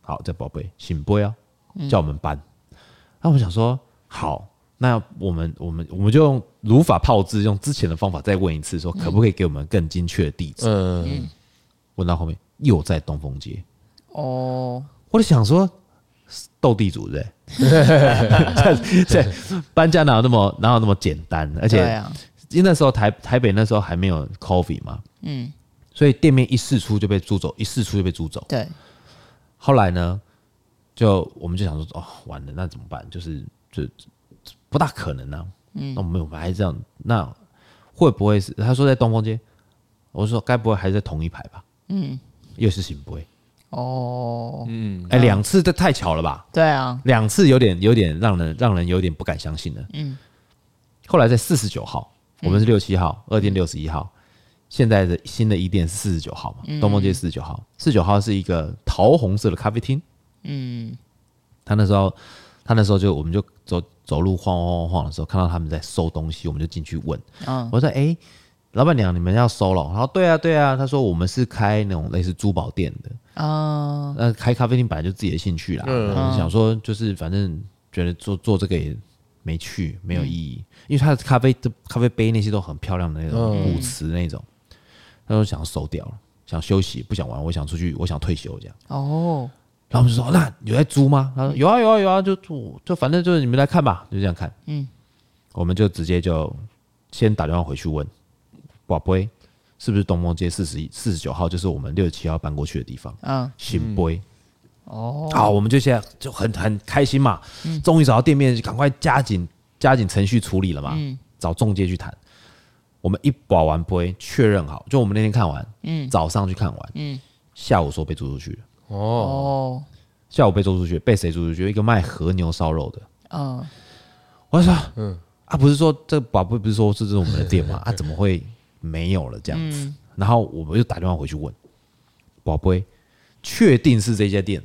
好，这宝贝醒杯啊。叫我们搬，那我想说好，那我们我们我们就用如法炮制，用之前的方法再问一次，说可不可以给我们更精确的地址？嗯，问到后面又在东风街，哦，我就想说斗地主对不对？这搬家哪有那么哪有那么简单？而且因为那时候台台北那时候还没有 coffee 嘛，嗯，所以店面一试出就被租走，一试出就被租走。对，后来呢？就我们就想说哦，完了，那怎么办？就是就不大可能啊。嗯，那我们我们还是这样，那会不会是他说在东风街？我说该不会还是在同一排吧？嗯，又是醒杯。哦，嗯，哎，两次这太巧了吧？对啊，两次有点有点让人让人有点不敢相信了。嗯，后来在四十九号，我们是六七号，二店六十一号，现在的新的一店是四十九号嘛？东风街四十九号，四十九号是一个桃红色的咖啡厅。嗯，他那时候，他那时候就，我们就走走路晃晃晃晃的时候，看到他们在收东西，我们就进去问。嗯，我说：“哎、欸，老板娘，你们要收了？”然后：“对啊，对啊。”他说：“我们是开那种类似珠宝店的。”哦，那开咖啡厅本来就自己的兴趣啦。嗯，想说就是反正觉得做做这个也没趣，没有意义，嗯、因为他的咖啡的咖啡杯那些都很漂亮的那种古瓷那种，他说想要收掉了，想休息，不想玩，我想出去，我想退休这样。哦。然后我们就说：“那有在租吗？”他说：“有啊，有啊，有啊，就租，就反正就是你们来看吧，就这样看。”嗯，我们就直接就先打电话回去问宝贝，是不是东风街四十一、四十九号，就是我们六十七号搬过去的地方？嗯，新杯。哦，好，我们就现在就很很开心嘛，终于找到店面，赶快加紧加紧程序处理了嘛。嗯，找中介去谈。我们一保完杯，确认好，就我们那天看完，嗯，早上去看完，嗯，下午说被租出去了。哦，下午被租出去，被谁租出去？一个卖和牛烧肉的。嗯，我说，嗯，啊，不是说这个宝贝不是说这是我们的店吗？啊，怎么会没有了这样子？然后我们就打电话回去问宝贝，确定是这家店，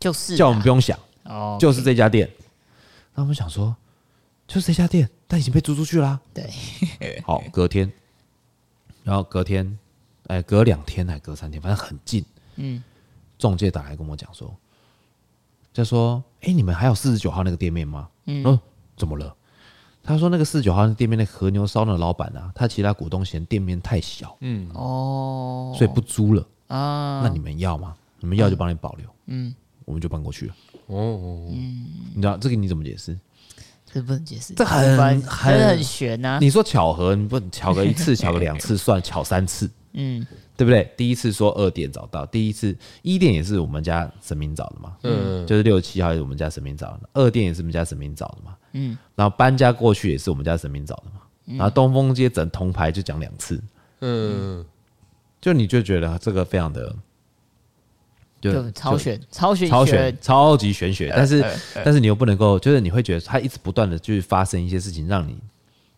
就是叫我们不用想，哦，就是这家店。那我们想说，就是这家店，但已经被租出去啦。对，好，隔天，然后隔天，哎，隔两天还隔三天，反正很近。嗯。中介打来跟我讲说，就说：“哎，你们还有四十九号那个店面吗？”嗯，哦，怎么了？他说：“那个四十九号店面那和牛烧的老板啊，他其他股东嫌店面太小，嗯，哦，所以不租了啊。那你们要吗？你们要就帮你保留，嗯，我们就搬过去了。哦，嗯，你知道这个你怎么解释？这不能解释，这很很很玄呐。你说巧合，你不巧个一次，巧个两次算，巧三次，嗯。对不对？第一次说二店找到，第一次一店也是我们家神明找的嘛，嗯，就是六七号也是我们家神明找的，二店也是我们家神明找的嘛，嗯，然后搬家过去也是我们家神明找的嘛，然后东风街整铜牌就讲两次，嗯，就你就觉得这个非常的，就超选超选超玄超级玄学，但是但是你又不能够，就是你会觉得它一直不断的就是发生一些事情让你。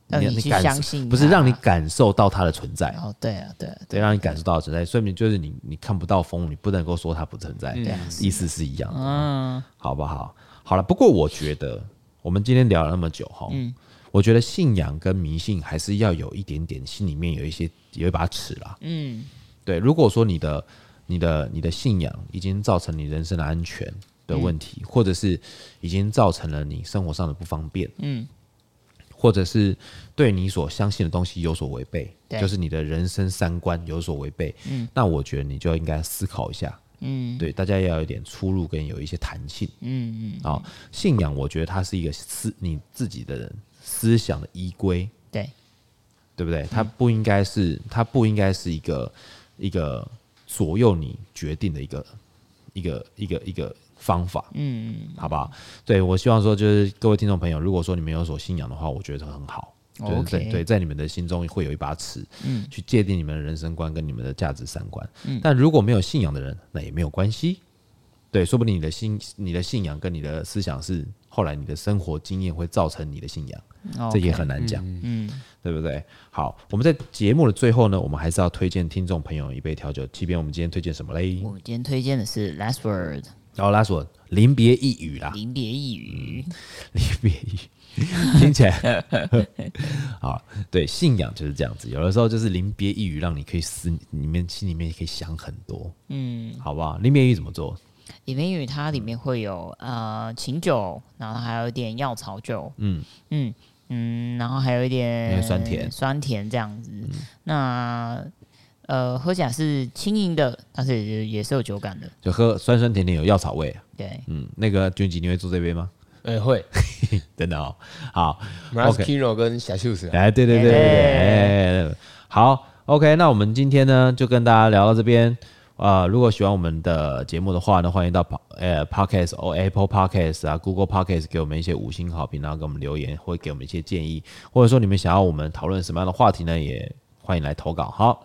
让你去相信，不是让你感受到它的存在。哦，对啊，对，对，让你感受到存在，说明就是你你看不到风，你不能够说它不存在，对意思是一样的，嗯，好不好？好了，不过我觉得我们今天聊了那么久哈，嗯，我觉得信仰跟迷信还是要有一点点心里面有一些有一把尺啦，嗯，对。如果说你的你的你的信仰已经造成你人生的安全的问题，或者是已经造成了你生活上的不方便，嗯。或者是对你所相信的东西有所违背，就是你的人生三观有所违背，嗯，那我觉得你就应该思考一下，嗯，对，大家要有一点出入跟有一些弹性，嗯嗯，啊，信仰我觉得它是一个思你自己的人思想的依归，对，对不对？它不应该是，它不应该是一个一个左右你决定的一个一个一个一个。方法，嗯，好不好？对，我希望说，就是各位听众朋友，如果说你们有所信仰的话，我觉得很好，就是在对在你们的心中会有一把尺，嗯，去界定你们的人生观跟你们的价值三观。嗯，但如果没有信仰的人，那也没有关系，对，说不定你的信你的信仰跟你的思想是后来你的生活经验会造成你的信仰，这也很难讲，嗯，对不对？好，我们在节目的最后呢，我们还是要推荐听众朋友一杯调酒。即便我们今天推荐什么嘞？我今天推荐的是 Last Word。然后他说：“临别一语啦，临别一语，临别一语，听起来 好。对，信仰就是这样子，有的时候就是临别一语，让你可以思，里面心里面可以想很多。嗯，好不好？临别一语怎么做？临别一语它里面会有呃琴酒，然后还有一点药草酒。嗯嗯嗯，然后还有一点酸甜酸甜这样子。嗯、那呃，喝起来是轻盈的，但是也也是有酒感的，就喝酸酸甜甜有药草味。对，嗯，那个君吉你会做这杯吗？哎、欸，会，真的哦。好，Maraschino 跟小秀子，哎，对对对对对，哎，好，OK，那我们今天呢就跟大家聊到这边啊、呃。如果喜欢我们的节目的话呢，欢迎到呃 Podcast 或 Apple Podcast 啊，Google Podcast 给我们一些五星好评，然后给我们留言，或给我们一些建议，或者说你们想要我们讨论什么样的话题呢，也欢迎来投稿。好。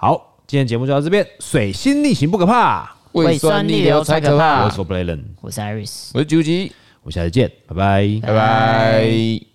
好，今天节目就到这边。水星逆行不可怕，胃酸逆流才可怕。我是 Blaylen，我是 Iris，我是九吉，我们下次见，拜拜，拜拜。